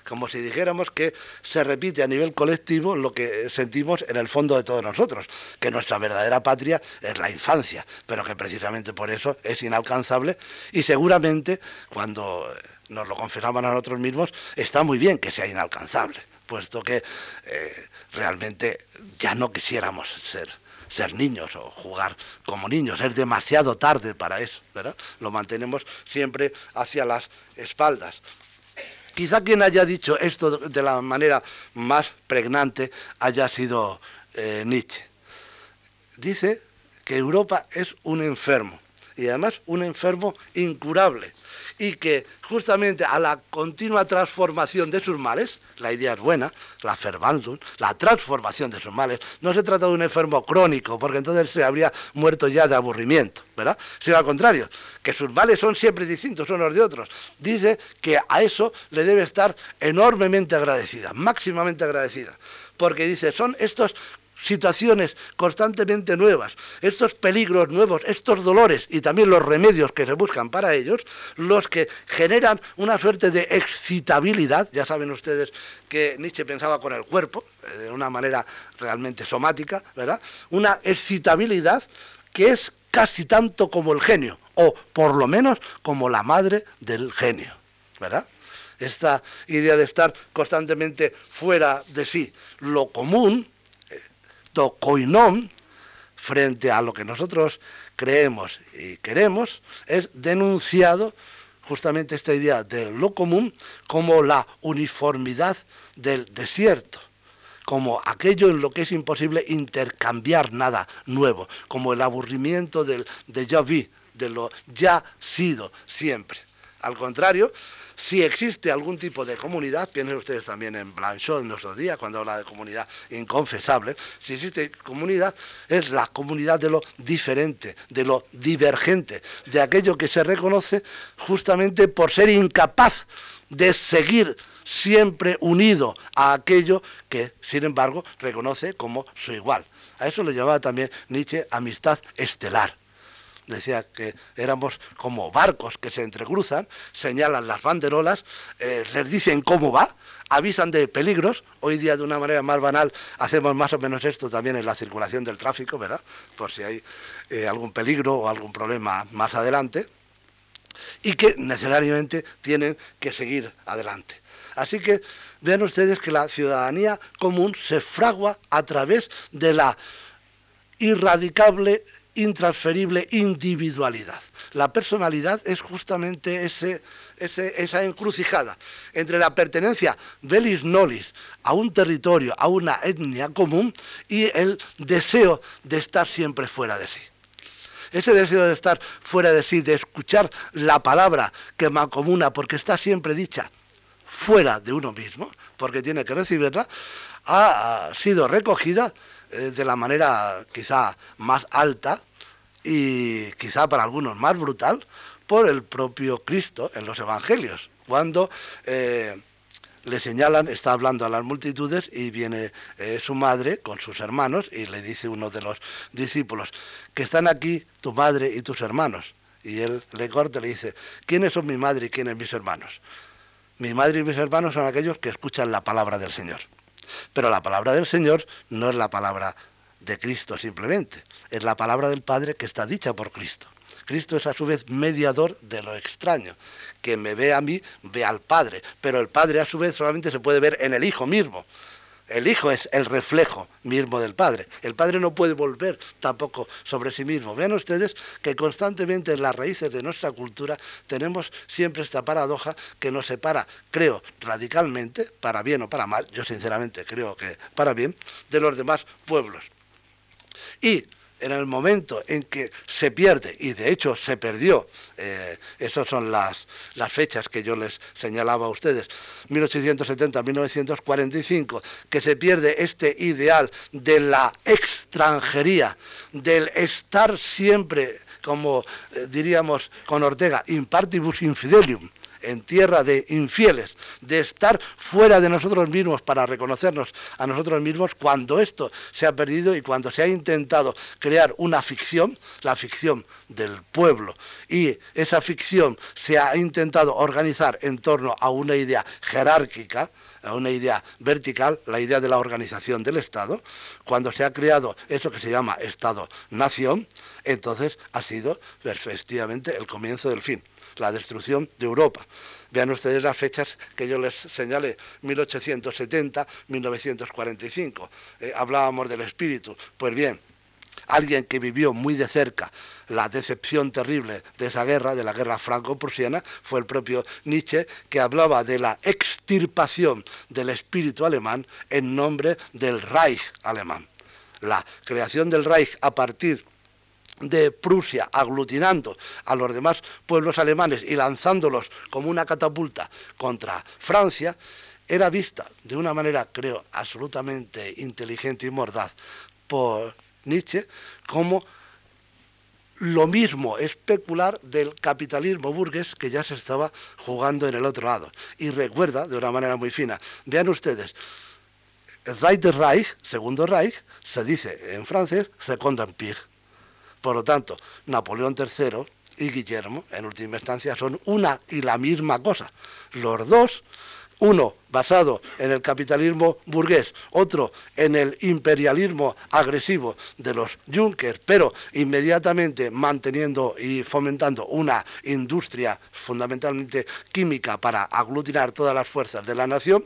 Como si dijéramos que se repite a nivel colectivo lo que sentimos en el fondo de todos nosotros, que nuestra verdadera patria es la infancia, pero que precisamente por eso es inalcanzable y seguramente cuando nos lo confesamos a nosotros mismos, está muy bien que sea inalcanzable, puesto que eh, realmente ya no quisiéramos ser ser niños o jugar como niños. Es demasiado tarde para eso, ¿verdad? Lo mantenemos siempre hacia las espaldas. Quizá quien haya dicho esto de la manera más pregnante haya sido eh, Nietzsche. Dice que Europa es un enfermo y además un enfermo incurable y que justamente a la continua transformación de sus males, la idea es buena, la Verwandlung, la transformación de sus males, no se trata de un enfermo crónico, porque entonces se habría muerto ya de aburrimiento, ¿verdad? Sino al contrario, que sus males son siempre distintos unos de otros. Dice que a eso le debe estar enormemente agradecida, máximamente agradecida, porque dice, son estos situaciones constantemente nuevas, estos peligros nuevos, estos dolores y también los remedios que se buscan para ellos, los que generan una suerte de excitabilidad, ya saben ustedes que Nietzsche pensaba con el cuerpo, eh, de una manera realmente somática, ¿verdad? Una excitabilidad que es casi tanto como el genio, o por lo menos como la madre del genio, ¿verdad? Esta idea de estar constantemente fuera de sí. Lo común, coinón frente a lo que nosotros creemos y queremos, es denunciado justamente esta idea de lo común como la uniformidad del desierto, como aquello en lo que es imposible intercambiar nada nuevo, como el aburrimiento del de ya vi, de lo ya sido siempre. Al contrario, si existe algún tipo de comunidad, piensen ustedes también en Blanchot en nuestros días, cuando habla de comunidad inconfesable, si existe comunidad, es la comunidad de lo diferente, de lo divergente, de aquello que se reconoce justamente por ser incapaz de seguir siempre unido a aquello que, sin embargo, reconoce como su igual. A eso le llamaba también Nietzsche amistad estelar decía que éramos como barcos que se entrecruzan, señalan las banderolas, eh, les dicen cómo va, avisan de peligros. Hoy día, de una manera más banal, hacemos más o menos esto también en la circulación del tráfico, ¿verdad? Por si hay eh, algún peligro o algún problema más adelante. Y que necesariamente tienen que seguir adelante. Así que vean ustedes que la ciudadanía común se fragua a través de la irradicable intransferible individualidad. La personalidad es justamente ese, esa encrucijada entre la pertenencia velis nolis a un territorio, a una etnia común y el deseo de estar siempre fuera de sí. Ese deseo de estar fuera de sí, de escuchar la palabra que me acomuna porque está siempre dicha fuera de uno mismo, porque tiene que recibirla, ha sido recogida eh, de la manera quizá más alta y quizá para algunos más brutal por el propio Cristo en los Evangelios, cuando eh, le señalan, está hablando a las multitudes y viene eh, su madre con sus hermanos y le dice uno de los discípulos, que están aquí tu madre y tus hermanos. Y él le corta y le dice, ¿quiénes son mi madre y quiénes mis hermanos? Mi madre y mis hermanos son aquellos que escuchan la palabra del Señor. Pero la palabra del Señor no es la palabra de Cristo simplemente, es la palabra del Padre que está dicha por Cristo. Cristo es a su vez mediador de lo extraño. que me ve a mí, ve al Padre, pero el Padre a su vez solamente se puede ver en el Hijo mismo. El hijo es el reflejo mismo del padre. El padre no puede volver tampoco sobre sí mismo. Vean ustedes que constantemente en las raíces de nuestra cultura tenemos siempre esta paradoja que nos separa, creo, radicalmente, para bien o para mal, yo sinceramente creo que para bien, de los demás pueblos. Y en el momento en que se pierde, y de hecho se perdió, eh, esas son las, las fechas que yo les señalaba a ustedes, 1870-1945, que se pierde este ideal de la extranjería, del estar siempre, como eh, diríamos con Ortega, impartibus infidelium, en tierra de infieles, de estar fuera de nosotros mismos para reconocernos a nosotros mismos, cuando esto se ha perdido y cuando se ha intentado crear una ficción, la ficción del pueblo, y esa ficción se ha intentado organizar en torno a una idea jerárquica, a una idea vertical, la idea de la organización del Estado, cuando se ha creado eso que se llama Estado-Nación, entonces ha sido efectivamente el comienzo del fin la destrucción de Europa. Vean ustedes las fechas que yo les señalé, 1870, 1945. Eh, hablábamos del espíritu. Pues bien, alguien que vivió muy de cerca la decepción terrible de esa guerra, de la guerra franco-prusiana, fue el propio Nietzsche, que hablaba de la extirpación del espíritu alemán en nombre del Reich alemán. La creación del Reich a partir de Prusia aglutinando a los demás pueblos alemanes y lanzándolos como una catapulta contra Francia, era vista de una manera, creo, absolutamente inteligente y mordaz por Nietzsche como lo mismo especular del capitalismo burgués que ya se estaba jugando en el otro lado. Y recuerda, de una manera muy fina, vean ustedes, Zweite Reich, Segundo Reich, se dice en francés Second Empire por lo tanto, Napoleón III y Guillermo, en última instancia, son una y la misma cosa. Los dos, uno basado en el capitalismo burgués, otro en el imperialismo agresivo de los Junkers, pero inmediatamente manteniendo y fomentando una industria fundamentalmente química para aglutinar todas las fuerzas de la nación,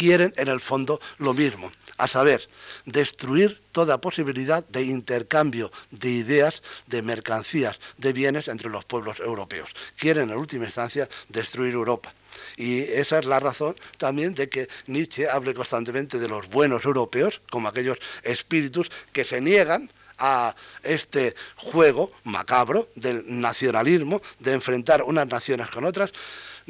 quieren en el fondo lo mismo, a saber, destruir toda posibilidad de intercambio de ideas, de mercancías, de bienes entre los pueblos europeos. Quieren en última instancia destruir Europa. Y esa es la razón también de que Nietzsche hable constantemente de los buenos europeos, como aquellos espíritus que se niegan a este juego macabro del nacionalismo, de enfrentar unas naciones con otras,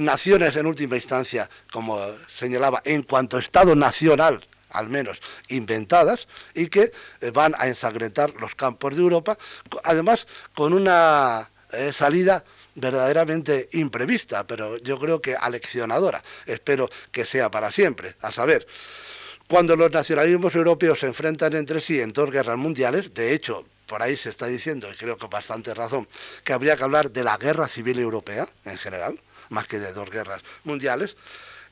naciones en última instancia, como señalaba, en cuanto Estado nacional, al menos inventadas, y que eh, van a ensangrentar los campos de Europa, además con una eh, salida verdaderamente imprevista, pero yo creo que aleccionadora. Espero que sea para siempre, a saber, cuando los nacionalismos europeos se enfrentan entre sí en dos guerras mundiales, de hecho, por ahí se está diciendo, y creo que bastante razón, que habría que hablar de la guerra civil europea en general, más que de dos guerras mundiales,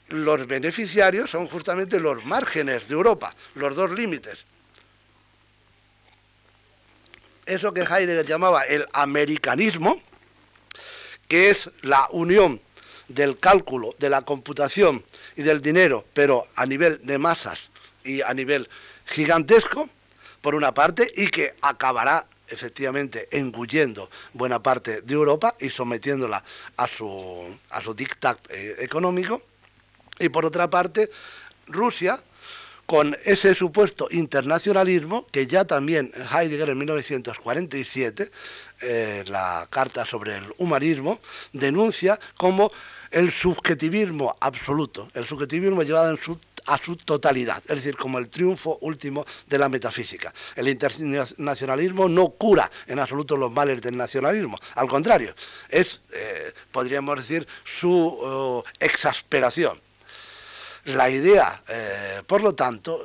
los beneficiarios son justamente los márgenes de Europa, los dos límites. Eso que Heidegger llamaba el americanismo, que es la unión del cálculo, de la computación y del dinero, pero a nivel de masas y a nivel gigantesco, por una parte, y que acabará efectivamente engullendo buena parte de Europa y sometiéndola a su, a su dictat eh, económico. Y por otra parte, Rusia, con ese supuesto internacionalismo que ya también Heidegger en 1947, eh, la carta sobre el humanismo, denuncia como el subjetivismo absoluto, el subjetivismo llevado en su a su totalidad, es decir, como el triunfo último de la metafísica. El internacionalismo no cura en absoluto los males del nacionalismo, al contrario, es, eh, podríamos decir, su oh, exasperación. La idea, eh, por lo tanto,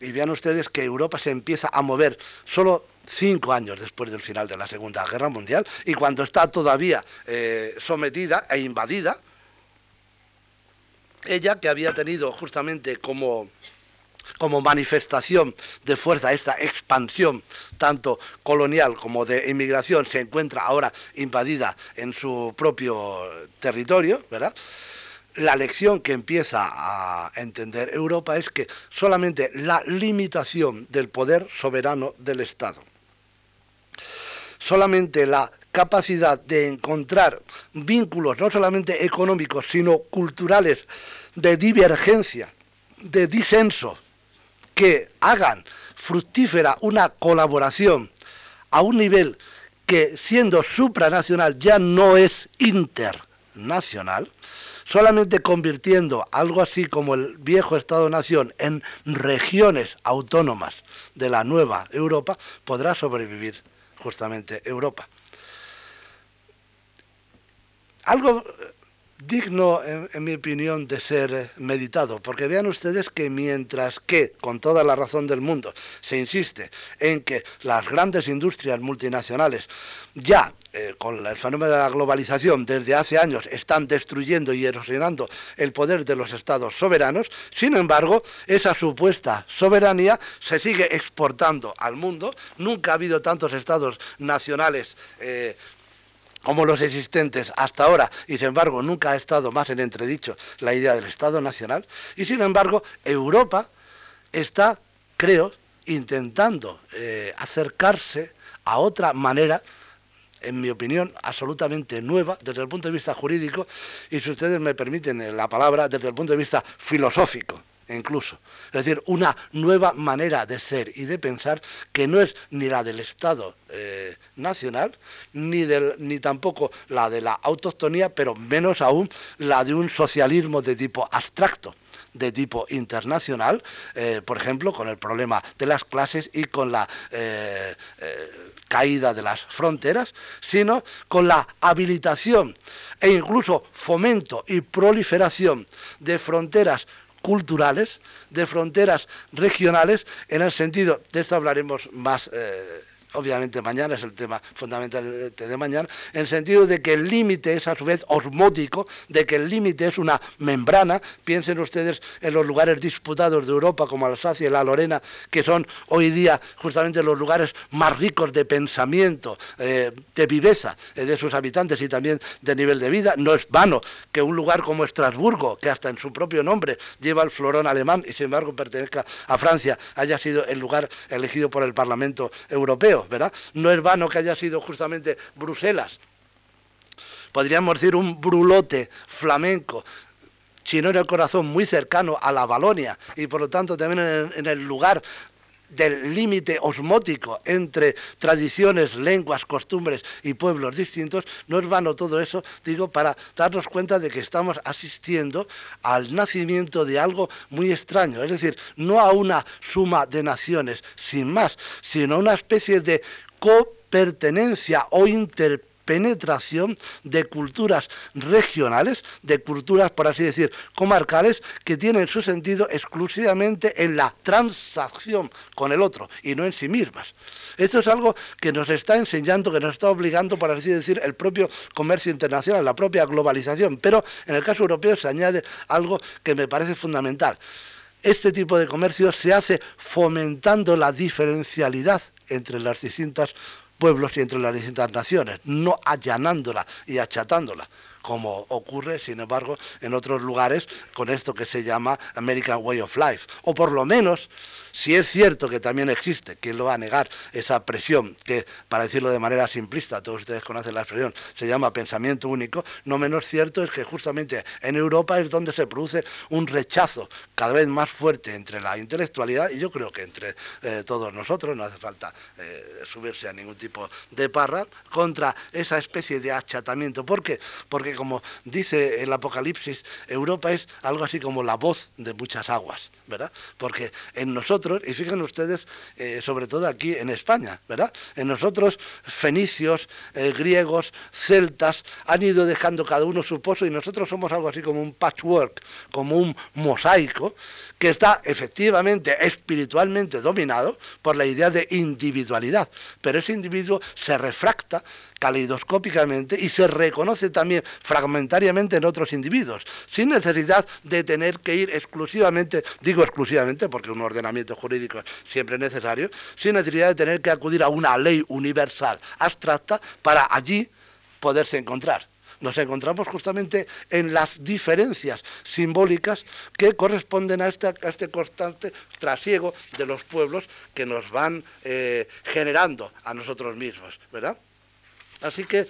y vean ustedes que Europa se empieza a mover solo cinco años después del final de la Segunda Guerra Mundial y cuando está todavía eh, sometida e invadida ella que había tenido justamente como como manifestación de fuerza esta expansión tanto colonial como de inmigración se encuentra ahora invadida en su propio territorio, ¿verdad? la lección que empieza a entender Europa es que solamente la limitación del poder soberano del Estado, solamente la capacidad de encontrar vínculos no solamente económicos, sino culturales, de divergencia, de disenso, que hagan fructífera una colaboración a un nivel que siendo supranacional ya no es internacional, solamente convirtiendo algo así como el viejo Estado-Nación en regiones autónomas de la nueva Europa, podrá sobrevivir justamente Europa. Algo digno, en, mi opinión, de ser eh, meditado, porque vean ustedes que mientras que, con toda la razón del mundo, se insiste en que las grandes industrias multinacionales ya eh, con el fenómeno de la globalización desde hace años están destruyendo y erosionando el poder de los estados soberanos, sin embargo, esa supuesta soberanía se sigue exportando al mundo, nunca ha habido tantos estados nacionales eh, como los existentes hasta ahora, y sin embargo nunca ha estado más en entredicho la idea del Estado Nacional, y sin embargo Europa está, creo, intentando eh, acercarse a otra manera, en mi opinión, absolutamente nueva desde el punto de vista jurídico, y si ustedes me permiten la palabra, desde el punto de vista filosófico incluso. Es decir, una nueva manera de ser y de pensar que no es ni la del Estado eh, nacional, ni, del, ni tampoco la de la autoctonía, pero menos aún la de un socialismo de tipo abstracto de tipo internacional, eh, por ejemplo, con el problema de las clases y con la eh, caída de las fronteras, sino con la habilitación e incluso fomento y proliferación de fronteras culturales, de fronteras regionales, en el sentido, de esto hablaremos más eh, obviamente mañana es el tema fundamental de mañana, en el sentido de que el límite es a su vez osmótico, de que el límite es una membrana. Piensen ustedes en los lugares disputados de Europa como Alsacia y la Lorena, que son hoy día justamente los lugares más ricos de pensamiento, eh, de viveza eh, de sus habitantes y también de nivel de vida. No es vano que un lugar como Estrasburgo, que hasta en su propio nombre lleva el florón alemán y sin embargo pertenezca a Francia, haya sido el lugar elegido por el Parlamento Europeo. ¿Verdad? No es vano que haya sido justamente Bruselas. Podríamos decir un brulote flamenco, sino en el corazón muy cercano a la Balonia y por lo tanto también en el lugar del límite osmótico entre tradiciones, lenguas, costumbres y pueblos distintos, no es vano todo eso, digo, para darnos cuenta de que estamos asistiendo al nacimiento de algo muy extraño, es decir, no a una suma de naciones sin más, sino a una especie de copertenencia o interpretación penetración de culturas regionales, de culturas, por así decir, comarcales, que tienen su sentido exclusivamente en la transacción con el otro y no en sí mismas. Esto es algo que nos está enseñando, que nos está obligando, por así decir, el propio comercio internacional, la propia globalización. Pero en el caso europeo se añade algo que me parece fundamental. Este tipo de comercio se hace fomentando la diferencialidad entre las distintas pueblos y entre las distintas naciones, no allanándola y achatándola como ocurre, sin embargo, en otros lugares con esto que se llama American Way of Life, o por lo menos si es cierto que también existe, ¿quién lo va a negar? Esa presión que, para decirlo de manera simplista, todos ustedes conocen la expresión, se llama pensamiento único, no menos cierto es que justamente en Europa es donde se produce un rechazo cada vez más fuerte entre la intelectualidad y yo creo que entre eh, todos nosotros, no hace falta eh, subirse a ningún tipo de parra, contra esa especie de achatamiento. ¿Por qué? Porque como dice el Apocalipsis, Europa es algo así como la voz de muchas aguas, Porque en nosotros y fíjense ustedes, eh, sobre todo aquí en España, ¿verdad? En nosotros, fenicios, eh, griegos, celtas, han ido dejando cada uno su pozo y nosotros somos algo así como un patchwork, como un mosaico, que está efectivamente espiritualmente dominado por la idea de individualidad. Pero ese individuo se refracta caleidoscópicamente y se reconoce también fragmentariamente en otros individuos, sin necesidad de tener que ir exclusivamente, digo exclusivamente porque un ordenamiento jurídico es siempre necesario, sin necesidad de tener que acudir a una ley universal abstracta para allí poderse encontrar nos encontramos justamente en las diferencias simbólicas que corresponden a este, este constante trasiego de los pueblos que nos van eh, generando a nosotros mismos, ¿verdad? Así que,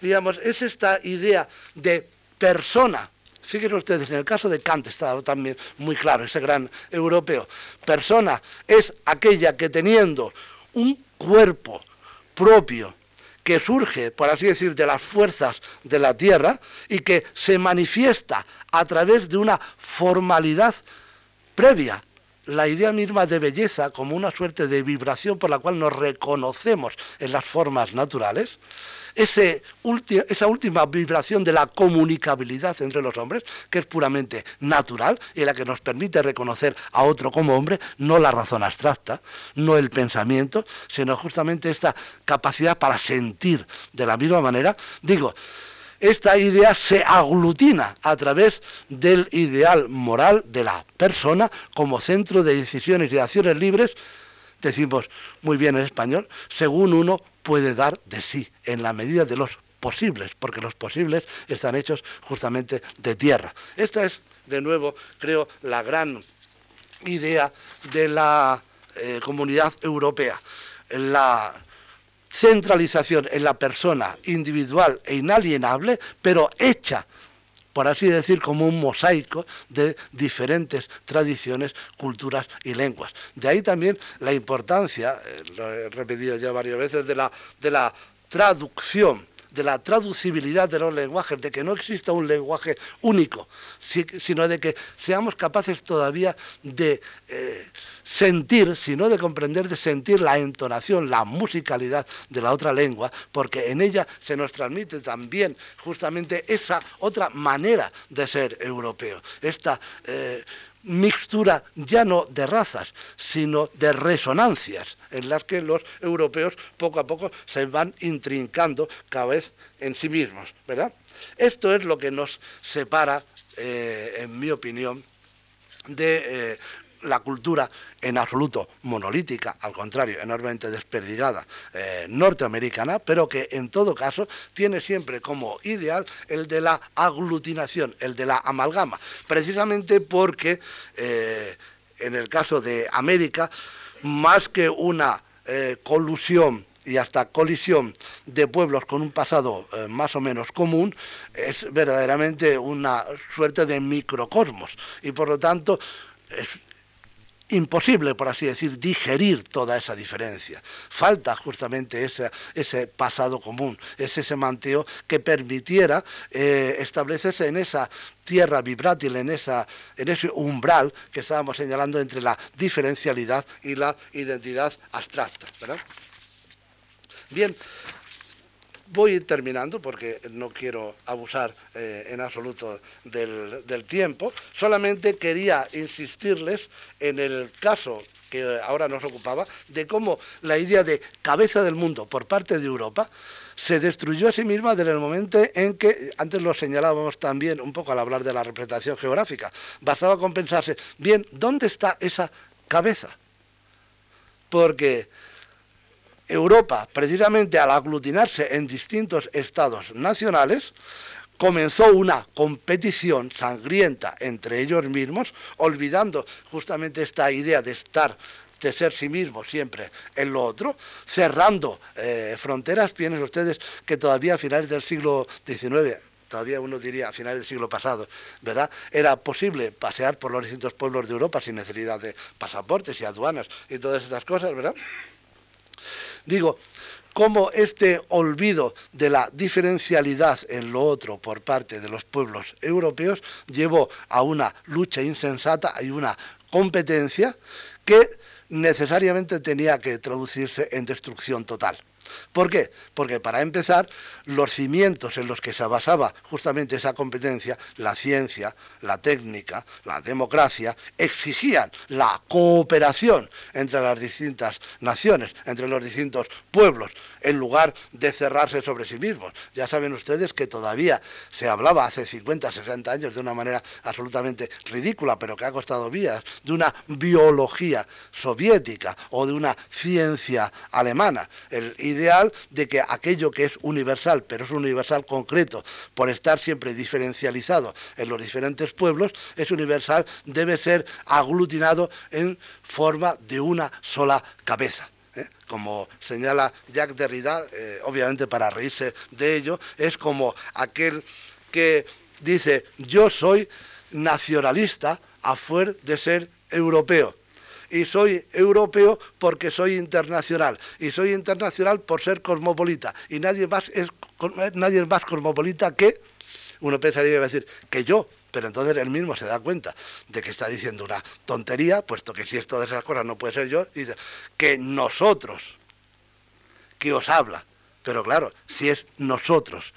digamos, es esta idea de persona. Fíjense ustedes, en el caso de Kant está también muy claro, ese gran europeo. Persona es aquella que teniendo un cuerpo propio, que surge, por así decir, de las fuerzas de la tierra y que se manifiesta a través de una formalidad previa la idea misma de belleza como una suerte de vibración por la cual nos reconocemos en las formas naturales, esa última vibración de la comunicabilidad entre los hombres, que es puramente natural y la que nos permite reconocer a otro como hombre, no la razón abstracta, no el pensamiento, sino justamente esta capacidad para sentir de la misma manera, digo, esta idea se aglutina a través del ideal moral de la persona como centro de decisiones y acciones libres, decimos muy bien en español, según uno puede dar de sí, en la medida de los posibles, porque los posibles están hechos justamente de tierra. Esta es, de nuevo, creo, la gran idea de la eh, comunidad europea. Centralización en la persona individual e inalienable, pero hecha, por así decir, como un mosaico de diferentes tradiciones, culturas y lenguas. De ahí también la importancia, eh, lo he repetido ya varias veces, de la, de la traducción de la traducibilidad de los lenguajes, de que no exista un lenguaje único, sino de que seamos capaces todavía de eh, sentir, sino de comprender, de sentir la entonación, la musicalidad de la otra lengua, porque en ella se nos transmite también justamente esa otra manera de ser europeo, esta eh, mixtura ya no de razas, sino de resonancias, en las que los europeos poco a poco se van intrincando cada vez en sí mismos, ¿verdad? Esto es lo que nos separa, eh, en mi opinión, de eh, la cultura en absoluto monolítica, al contrario, enormemente desperdigada, eh, norteamericana, pero que en todo caso tiene siempre como ideal el de la aglutinación, el de la amalgama, precisamente porque eh, en el caso de América, más que una eh, colusión y hasta colisión de pueblos con un pasado más o menos común, es verdaderamente una suerte de microcosmos. Y por lo tanto es imposible, por así decir, digerir toda esa diferencia. Falta justamente ese, ese pasado común, ese semanteo que permitiera eh, establecerse en esa tierra vibrátil, en, esa, en ese umbral que estábamos señalando entre la diferencialidad y la identidad abstracta. Bien, Voy terminando porque no quiero abusar eh, en absoluto del, tiempo. Solamente quería insistirles en el caso que ahora nos ocupaba, de cómo la idea de cabeza del mundo por parte de Europa se destruyó a sí misma desde el momento en que, antes lo señalábamos también un poco al hablar de la representación geográfica, bastaba con pensarse, bien, ¿dónde está esa cabeza? Porque Europa, precisamente al aglutinarse en distintos estados nacionales, comenzó una competición sangrienta entre ellos mismos, olvidando justamente esta idea de estar de ser sí mismo siempre en lo otro, cerrando eh, fronteras, piensen ustedes que todavía a finales del siglo XIX, todavía uno diría a finales del siglo pasado, ¿verdad? Era posible pasear por los distintos pueblos de Europa sin necesidad de pasaportes y aduanas y todas estas cosas, ¿verdad? Digo, cómo este olvido de la diferencialidad en lo otro por parte de los pueblos europeos llevó a una lucha insensata y una competencia que necesariamente tenía que traducirse en destrucción total. ¿Por qué? Porque para empezar, los cimientos en los que se basaba justamente esa competencia, la ciencia, la técnica, la democracia, exigían la cooperación entre las distintas naciones, entre los distintos pueblos, en lugar de cerrarse sobre sí mismos. Ya saben ustedes que todavía se hablaba hace 50, 60 años de una manera absolutamente ridícula, pero que ha costado vías, de una biología soviética o de una ciencia alemana. El ideal de que aquello que es universal, pero es universal concreto, por estar siempre diferencializado en los diferentes pueblos, es universal, debe ser aglutinado en forma de una sola cabeza. ¿Eh? como señala Jacques Derrida, eh, obviamente para reírse de ello, es como aquel que dice yo soy nacionalista a fuer de ser europeo. Y soy europeo porque soy internacional. Y soy internacional por ser cosmopolita. Y nadie más es nadie más cosmopolita que uno pensaría que a decir que yo pero entonces él mismo se da cuenta de que está diciendo una tontería, puesto que si es todas esas cosas no puede ser yo, dice que nosotros, que os habla, pero claro, si es nosotros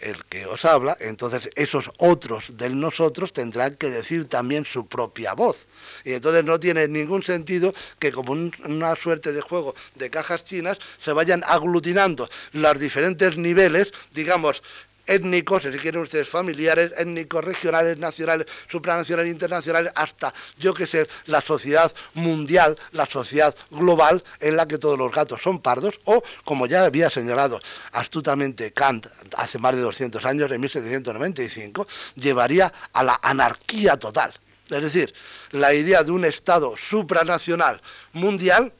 el que os habla, entonces esos otros del nosotros tendrán que decir también su propia voz. Y entonces no tiene ningún sentido que como una suerte de juego de cajas chinas se vayan aglutinando los diferentes niveles, digamos, étnicos, si quieren ustedes familiares, étnicos, regionales, nacionales, supranacionales, internacionales, hasta, yo que sé, la sociedad mundial, la sociedad global en la que todos los gatos son pardos, o, como ya había señalado astutamente Kant hace más de 200 años, en 1795, llevaría a la anarquía total. Es decir, la idea de un Estado supranacional mundial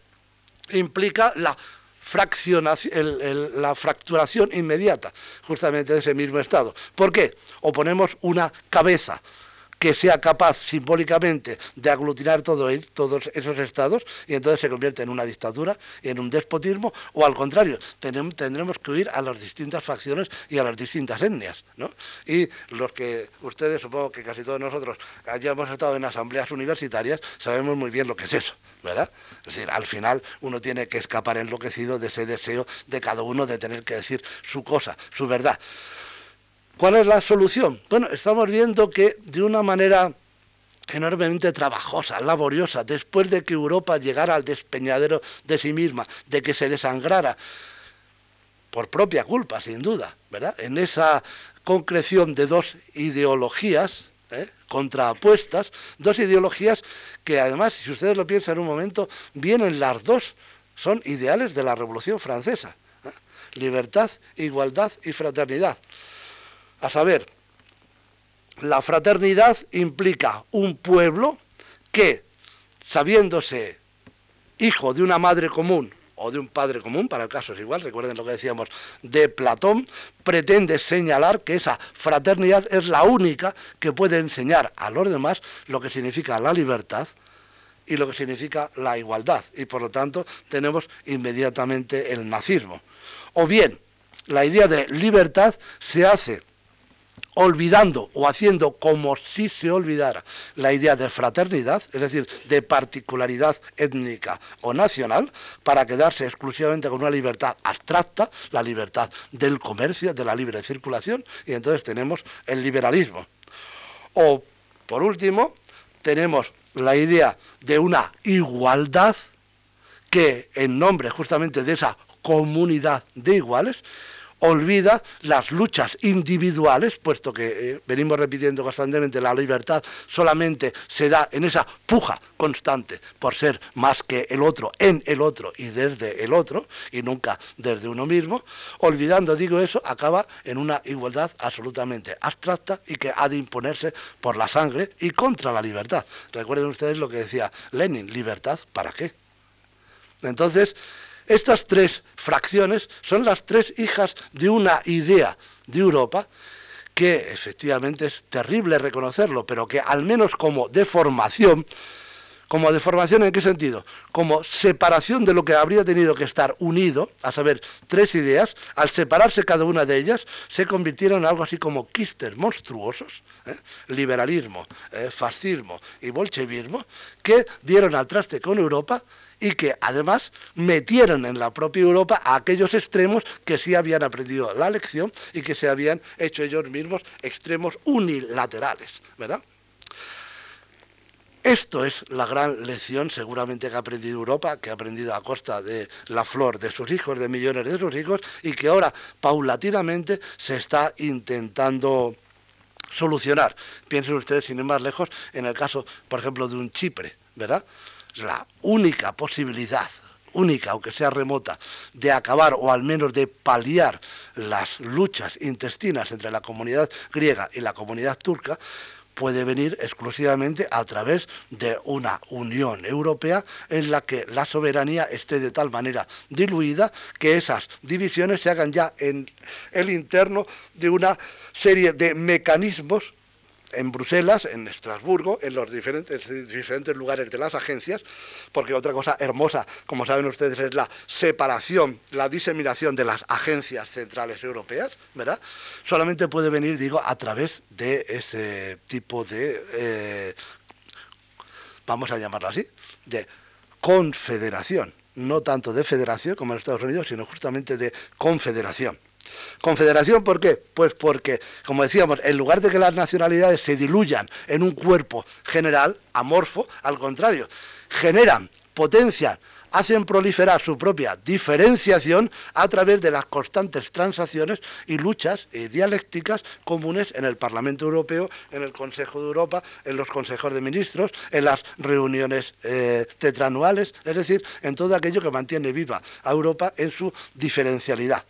implica la la fracturación inmediata justamente de ese mismo Estado. ¿Por qué? O ponemos una cabeza que sea capaz simbólicamente de aglutinar todo, todos esos estados y entonces se convierte en una dictadura, en un despotismo, o al contrario, tendremos que huir a las distintas facciones y a las distintas etnias. ¿no? Y los que ustedes, supongo que casi todos nosotros, hayamos estado en asambleas universitarias, sabemos muy bien lo que es eso. ¿verdad? Es decir, al final uno tiene que escapar enloquecido de ese deseo de cada uno de tener que decir su cosa, su verdad. ¿Cuál es la solución? Bueno, estamos viendo que de una manera enormemente trabajosa, laboriosa, después de que Europa llegara al despeñadero de sí misma, de que se desangrara, por propia culpa, sin duda, ¿verdad? En esa concreción de dos ideologías, ¿eh? contrapuestas, dos ideologías que además, si ustedes lo piensan en un momento, vienen las dos, son ideales de la Revolución Francesa. ¿eh? Libertad, igualdad y fraternidad. A saber, la fraternidad implica un pueblo que, sabiéndose hijo de una madre común o de un padre común, para el caso es igual, recuerden lo que decíamos de Platón, pretende señalar que esa fraternidad es la única que puede enseñar a los demás lo que significa la libertad y lo que significa la igualdad. Y por lo tanto tenemos inmediatamente el nazismo. O bien, la idea de libertad se hace olvidando o haciendo como si se olvidara la idea de fraternidad, es decir, de particularidad étnica o nacional, para quedarse exclusivamente con una libertad abstracta, la libertad del comercio, de la libre circulación, y entonces tenemos el liberalismo. O, por último, tenemos la idea de una igualdad que, en nombre justamente de esa comunidad de iguales, olvida las luchas individuales, puesto que eh, venimos repitiendo constantemente, la libertad solamente se da en esa puja constante por ser más que el otro, en el otro y desde el otro, y nunca desde uno mismo, olvidando, digo eso, acaba en una igualdad absolutamente abstracta y que ha de imponerse por la sangre y contra la libertad. Recuerden ustedes lo que decía Lenin, libertad, ¿para qué? Entonces, estas tres fracciones son las tres hijas de una idea de Europa que efectivamente es terrible reconocerlo, pero que al menos como deformación, como deformación en qué sentido? Como separación de lo que habría tenido que estar unido, a saber, tres ideas, al separarse cada una de ellas, se convirtieron en algo así como quistes monstruosos, ¿eh? liberalismo, eh, fascismo y bolchevismo, que dieron al traste con Europa y que además metieron en la propia Europa a aquellos extremos que sí habían aprendido la lección y que se habían hecho ellos mismos extremos unilaterales, ¿verdad? Esto es la gran lección seguramente que ha aprendido Europa, que ha aprendido a costa de la flor de sus hijos, de millones de sus hijos, y que ahora paulatinamente se está intentando solucionar. Piensen ustedes, sin ir más lejos, en el caso, por ejemplo, de un Chipre, ¿verdad? La única posibilidad, única, aunque sea remota, de acabar o al menos de paliar las luchas intestinas entre la comunidad griega y la comunidad turca, puede venir exclusivamente a través de una Unión Europea en la que la soberanía esté de tal manera diluida que esas divisiones se hagan ya en el interno de una serie de mecanismos en Bruselas, en Estrasburgo, en los diferentes, diferentes lugares de las agencias, porque otra cosa hermosa, como saben ustedes, es la separación, la diseminación de las agencias centrales europeas, ¿verdad? Solamente puede venir, digo, a través de ese tipo de, eh, vamos a llamarlo así, de confederación, no tanto de federación como en Estados Unidos, sino justamente de confederación. Confederación, ¿por qué? Pues porque, como decíamos, en lugar de que las nacionalidades se diluyan en un cuerpo general, amorfo, al contrario, generan, potencian, hacen proliferar su propia diferenciación a través de las constantes transacciones y luchas dialécticas comunes en el Parlamento Europeo, en el Consejo de Europa, en los consejos de ministros, en las reuniones eh, tetranuales, es decir, en todo aquello que mantiene viva a Europa en su diferencialidad.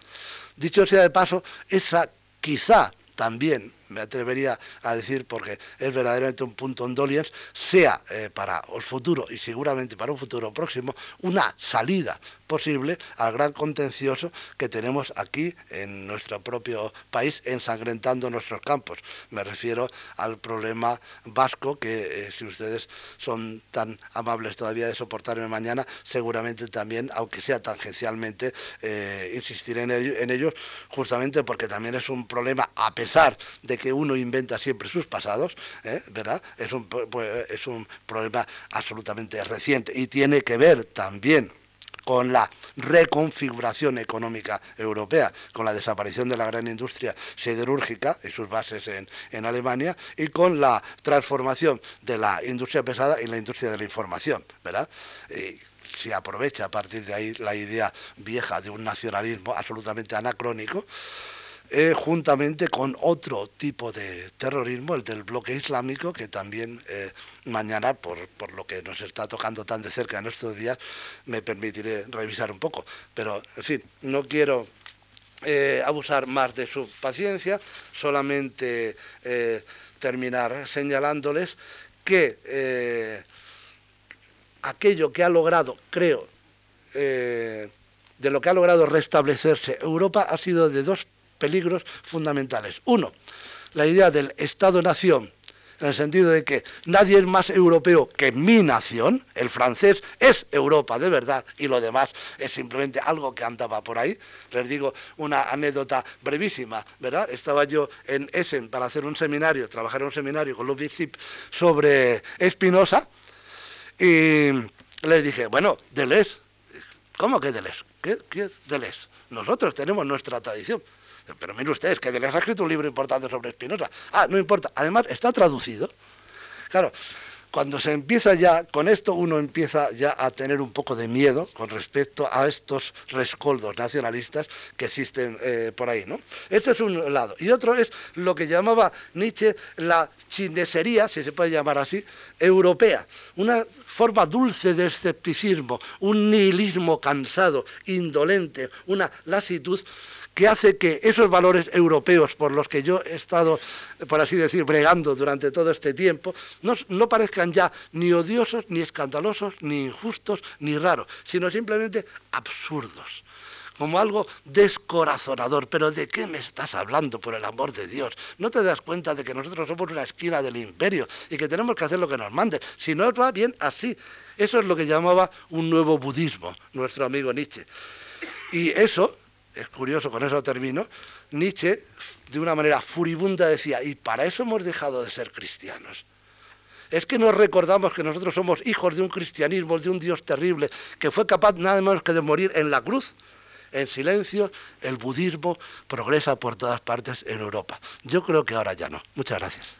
Dicho sea de paso, esa quizá también me atrevería a decir, porque es verdaderamente un punto en doliens, sea eh, para el futuro y seguramente para un futuro próximo una salida posible al gran contencioso que tenemos aquí en nuestro propio país, ensangrentando nuestros campos. Me refiero al problema vasco, que eh, si ustedes son tan amables todavía de soportarme mañana, seguramente también, aunque sea tangencialmente, eh, insistiré en, en ellos, justamente porque también es un problema, a pesar de que uno inventa siempre sus pasados, ¿eh? ¿verdad? Es un, es un problema absolutamente reciente y tiene que ver también con la reconfiguración económica europea, con la desaparición de la gran industria siderúrgica y sus bases en, en, Alemania, y con la transformación de la industria pesada y la industria de la información, ¿verdad? Y se aprovecha a partir de ahí la idea vieja de un nacionalismo absolutamente anacrónico, eh, juntamente con otro tipo de terrorismo, el del bloque islámico, que también eh, mañana, por, por, lo que nos está tocando tan de cerca en estos días, me permitiré revisar un poco. Pero, en fin, no quiero eh, abusar más de su paciencia, solamente terminar señalándoles que aquello que ha logrado, creo, de lo que ha logrado restablecerse Europa ha sido de dos peligros fundamentales. Uno, la idea del Estado-nación, en el sentido de que nadie es más europeo que mi nación, el francés es Europa de verdad y lo demás es simplemente algo que andaba por ahí. Les digo una anécdota brevísima, ¿verdad? Estaba yo en Essen para hacer un seminario, trabajar en un seminario con Ludwig Zip sobre Espinosa y les dije, bueno, Deleuze, ¿cómo que Deleuze? ¿Qué, qué Deleuze? Nosotros tenemos nuestra tradición. Pero miren ustedes, que les ha escrito un libro importante sobre Spinoza. Ah, no importa. Además, está traducido. Claro, cuando se empieza ya, con esto uno empieza ya a tener un poco de miedo con respecto a estos rescoldos nacionalistas que existen eh, por ahí, ¿no? Este es un lado. Y otro es lo que llamaba Nietzsche la chinesería, si se puede llamar así, europea. Una forma dulce de escepticismo, un nihilismo cansado, indolente, una lasitud que hace que esos valores europeos por los que yo he estado, por así decir, bregando durante todo este tiempo, no, parezcan ya ni odiosos, ni escandalosos, ni injustos, ni raros, sino simplemente absurdos como algo descorazonador. Pero ¿de qué me estás hablando, por el amor de Dios? ¿No te das cuenta de que nosotros somos una esquina del imperio y que tenemos que hacer lo que nos manden? Si no va bien así. Eso es lo que llamaba un nuevo budismo, nuestro amigo Nietzsche. Y eso es curioso, con eso termino, Nietzsche de una manera furibunda decía, y para eso hemos dejado de ser cristianos. Es que nos recordamos que nosotros somos hijos de un cristianismo, de un Dios terrible, que fue capaz nada menos que de morir en la cruz. En silencio, el budismo progresa por todas partes en Europa. Yo creo que ahora ya no. Muchas gracias.